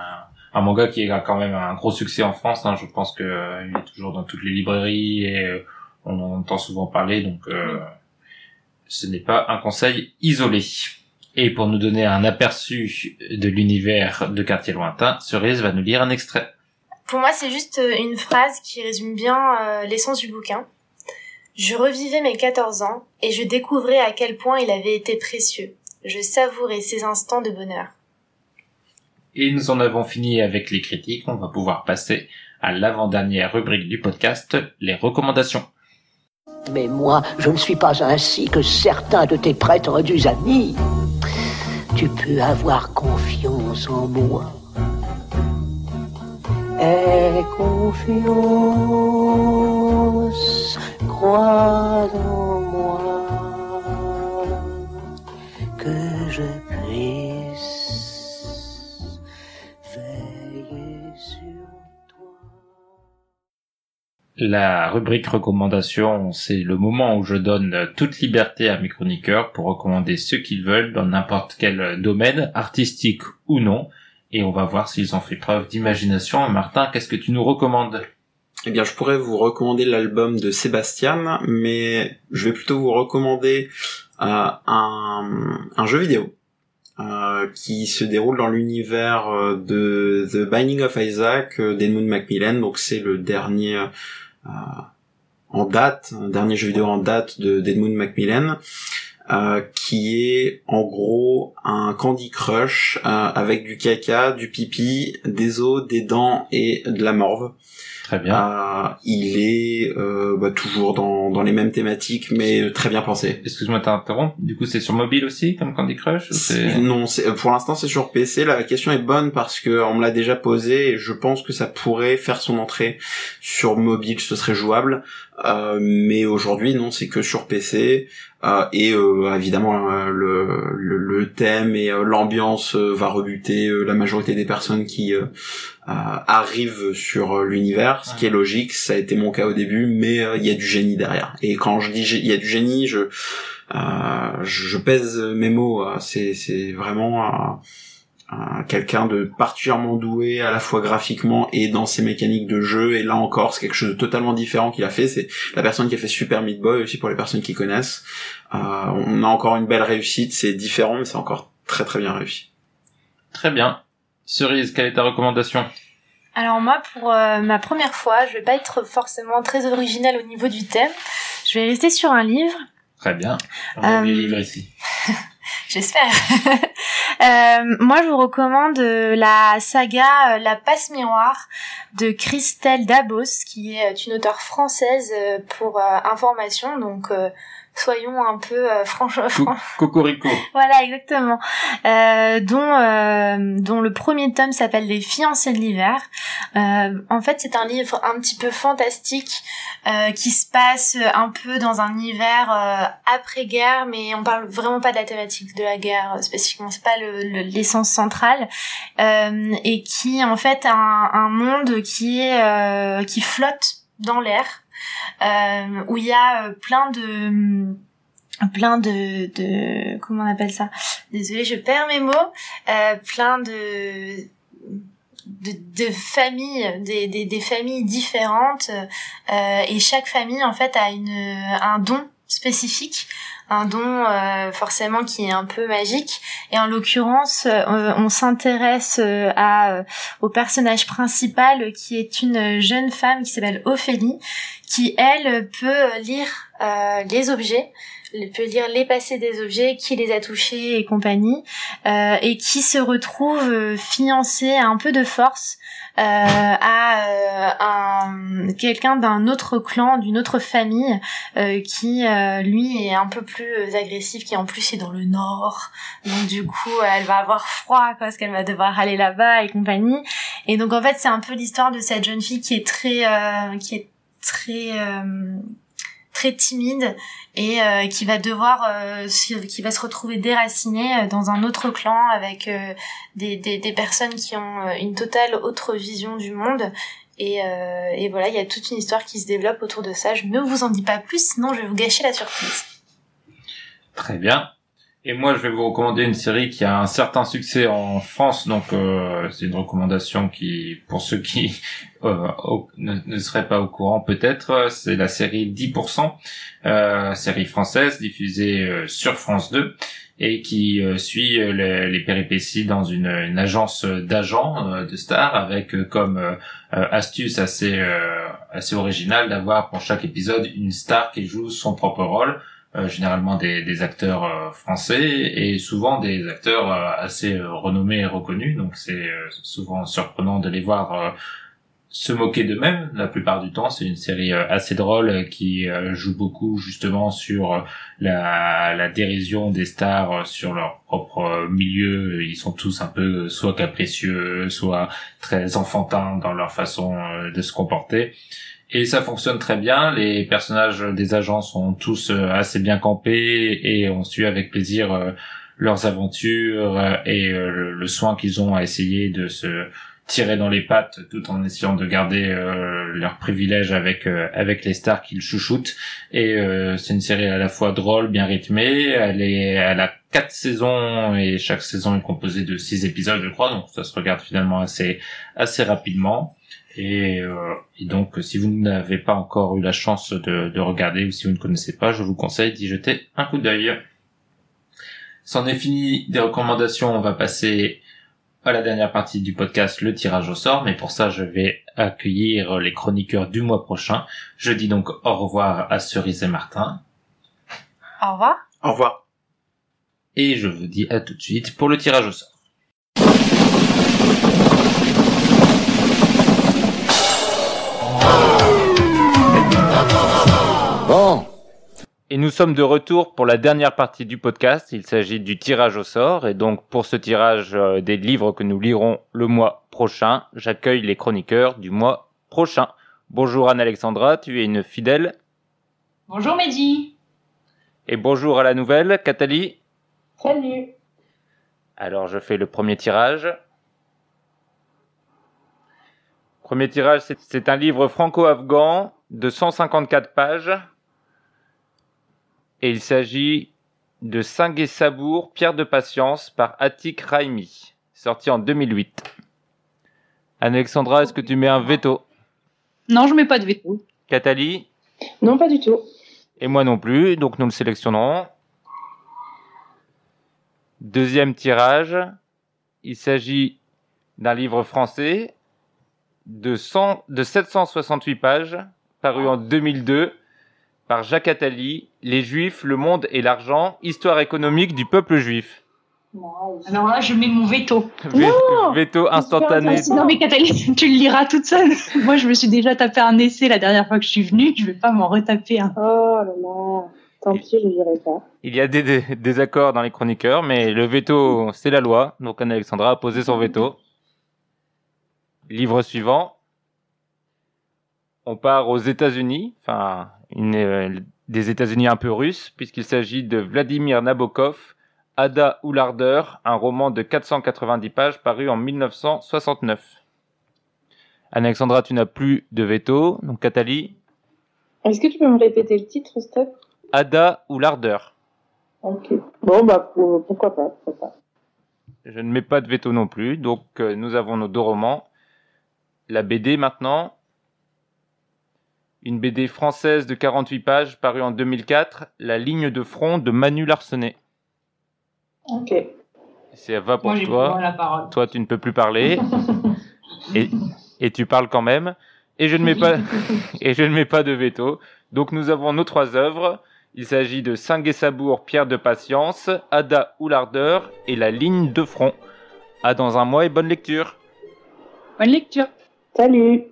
un manga qui a quand même un gros succès en France. hein. je pense que euh, il est toujours dans toutes les librairies et euh, on en entend souvent parler, donc euh, ce n'est pas un conseil isolé. Et pour nous donner un aperçu de l'univers de Quartier lointain, Cerise va nous lire un extrait. Pour moi, c'est juste une phrase qui résume bien l'essence du bouquin. Je revivais mes 14 ans et je découvrais à quel point il avait été précieux. Je savourais ces instants de bonheur. Et nous en avons fini avec les critiques. On va pouvoir passer à l'avant-dernière rubrique du podcast, les recommandations. Mais moi, je ne suis pas ainsi que certains de tes prêtres du amis. Tu peux avoir confiance en moi. Aie confiance, crois en moi, que je puisse La rubrique recommandations, c'est le moment où je donne toute liberté à mes chroniqueurs pour recommander ce qu'ils veulent dans n'importe quel domaine, artistique ou non. Et on va voir s'ils ont fait preuve d'imagination. Martin, qu'est-ce que tu nous recommandes? Eh bien, je pourrais vous recommander l'album de Sébastien, mais je vais plutôt vous recommander euh, un, jeu vidéo euh, qui se déroule dans l'univers euh, de The Binding of Isaac d'Edmund Macmillan. Donc c'est le dernier en date, dernier jeu vidéo en date de d'Edmund Macmillan. Euh, qui est en gros un Candy Crush euh, avec du caca, du pipi, des os, des dents et de la morve. Très bien. Euh, il est euh, bah, toujours dans, dans les mêmes thématiques, mais très bien pensé. Excuse-moi de t'interrompre. Du coup, c'est sur mobile aussi, comme Candy Crush. Non, c'est pour l'instant c'est sur PC. La question est bonne parce que on me l'a déjà posé et je pense que ça pourrait faire son entrée sur mobile, ce serait jouable. Euh, mais aujourd'hui non, c'est que sur PC. Euh, et euh, évidemment euh, le, le, le thème et euh, l'ambiance va rebuter la majorité des personnes qui arrivent sur l'univers, ce qui est logique. Ça a été mon cas au début, mais il y a du génie derrière. Et quand je dis il y a du génie, je euh, je, pèse mes mots. euh, C'est c'est vraiment quelqu'un de particulièrement doué à la fois graphiquement et dans ses mécaniques de jeu. Et là encore, c'est quelque chose de totalement différent qu'il a fait. C'est la personne qui a fait Super Meat Boy aussi pour les personnes qui connaissent. Euh, on a encore une belle réussite. C'est différent, mais c'est encore très très bien réussi. Très bien. Cerise, quelle est ta recommandation? Alors moi, pour euh, ma première fois, je vais pas être forcément très originale au niveau du thème. Je vais rester sur un livre, Très bien. On a Euh, les livres ici. j'espère. Euh, moi, je vous recommande euh, la saga euh, La Passe Miroir de Christelle Dabos, qui est une auteure française pour information. Donc, soyons un peu euh, franches. Cocorico. Voilà, exactement. Euh, dont, euh, dont le premier tome s'appelle Les fiancés de l'hiver. Euh, en fait, c'est un livre un petit peu fantastique euh, qui se passe un peu dans un hiver euh, après-guerre, mais on parle vraiment pas de la thématique de la guerre spécifiquement. C'est pas le- le- l'essence centrale euh, et qui en fait a un, un monde qui est euh, qui flotte dans l'air où il y a euh, plein de plein de, de comment on appelle ça? Désolée je perds mes mots. Euh, plein de de, familles des, des, familles différentes. Euh, et chaque famille en fait a une un don spécifique un don euh, forcément qui est un peu magique. Et en l'occurrence euh, on s'intéresse euh, à au personnage principal qui est une jeune femme qui s'appelle Ophélie qui elle peut lire les objets peut lire les passés des objets, qui les a touchés et compagnie, euh, et qui se retrouve fiancée à un peu de force à euh, un quelqu'un d'un autre clan, d'une autre famille, euh, qui euh, lui est un peu plus euh, agressif, qui en plus est dans le nord, donc du coup elle va avoir froid parce qu'elle va devoir aller là-bas et compagnie. Et donc en fait c'est un peu l'histoire de cette jeune fille qui est très, euh, qui est très euh, très timide et euh, qui va devoir euh, qui va se retrouver déracinée euh, dans un autre clan avec des, personnes qui ont une totale autre vision du monde. Et, et voilà il y a toute une histoire qui se développe autour de ça. Je ne vous en dis pas plus sinon je vais vous gâcher la surprise. Très bien. Et moi, je vais vous recommander une série qui a un certain succès en France. Donc, euh, c'est une recommandation qui, pour ceux qui euh, ne, seraient pas au courant, peut-être, c'est la série 10%, euh, série française diffusée euh, sur France 2 et qui euh, suit euh, les, péripéties dans une, une agence d'agents de stars avec comme astuce assez assez originale d'avoir pour chaque épisode une star qui joue son propre rôle généralement des, acteurs euh, français et souvent des acteurs euh, assez euh, renommés et reconnus. Donc c'est euh, souvent surprenant de les voir euh, se moquer d'eux-mêmes. La plupart du temps, c'est une série euh, assez drôle euh, qui euh, joue beaucoup justement sur euh, la, dérision des stars euh, sur leur propre euh, milieu. Ils sont tous un peu euh, soit capricieux, soit très enfantins dans leur façon euh, de se comporter. Et ça fonctionne très bien. Les personnages des agents sont tous euh, assez bien campés et on suit avec plaisir euh, leurs aventures et euh, le, soin qu'ils ont à essayer de se tirer dans les pattes tout en essayant de garder leurs privilèges avec avec les stars qu'ils chouchoutent. Et c'est une série à la fois drôle, bien rythmée. Elle est, elle a quatre saisons et chaque saison est composée de six épisodes, je crois. Donc ça se regarde finalement assez assez rapidement. Et, euh, et donc, si vous n'avez pas encore eu la chance de, de regarder ou si vous ne connaissez pas, je vous conseille d'y jeter un coup d'œil. C'en est fini des recommandations. On va passer à la dernière partie du podcast, le tirage au sort. Mais pour ça, je vais accueillir les chroniqueurs du mois prochain. Je dis donc au revoir à Cerise et Martin. Au revoir. Au revoir. Et je vous dis à tout de suite pour le tirage au sort. Bon, Et nous sommes de retour pour la dernière partie du podcast. Il s'agit du tirage au sort. Et donc, pour ce tirage euh, des livres que nous lirons le mois prochain, j'accueille les chroniqueurs du mois prochain. Bonjour Anne-Alexandra, tu es une fidèle. Bonjour Mehdi. Et bonjour à la nouvelle, Cathalie. Salut. Alors, je fais le premier tirage. Premier tirage, c'est- c'est un livre franco-afghan de 154 pages. Et il s'agit de Singh Sabour, Pierre de Patience par Atik Raimi, sorti en 2008. Alexandra, est-ce que tu mets un veto? Non, je mets pas de veto. Cathalie? Non, pas du tout. Et moi non plus, donc nous le sélectionnons. Deuxième tirage, il s'agit d'un livre français de, 100, de 768 pages, paru en 2002, par Jacques Attali, Les Juifs, le monde et l'argent, histoire économique du peuple juif. Alors là, je mets mon veto. Veto instantané. Non, mais Catherine, tu le liras toute seule. Moi, je me suis déjà tapé un essai la dernière fois que je suis venue. Je vais pas m'en retaper un. Oh là là, tant pis, je dirai pas. Il y a des, des, des accords dans les chroniqueurs, mais le veto, c'est la loi. Donc Anne-Alexandra a posé son veto. Livre suivant. On part aux États-Unis, enfin une, euh, des États-Unis un peu russes, puisqu'il s'agit de Vladimir Nabokov, Ada ou l'ardeur, un roman de 490 pages paru en 1969. Anne-Alexandra, tu n'as plus de veto, donc Cathalie, Est-ce que tu peux me répéter le titre, Steph Ada ou l'ardeur. Ok. Bon, bah, pour- pourquoi pas, pourquoi pas. Je ne mets pas de veto non plus. Donc, euh, nous avons nos deux romans. La BD maintenant. Une BD française de 48 pages parue en 2004. La ligne de front de Manu Larsenet. Ok. C'est va pour Moi, toi. pas la parole. Toi, tu ne peux plus parler. et, et tu parles quand même. Et je ne mets pas, et je ne mets pas de veto. Donc, nous avons nos trois œuvres. Il s'agit de Singh Sabour, Pierre de Patience, Ada ou l'ardeur et la ligne de front. À dans un mois et bonne lecture. Bonne lecture. Salut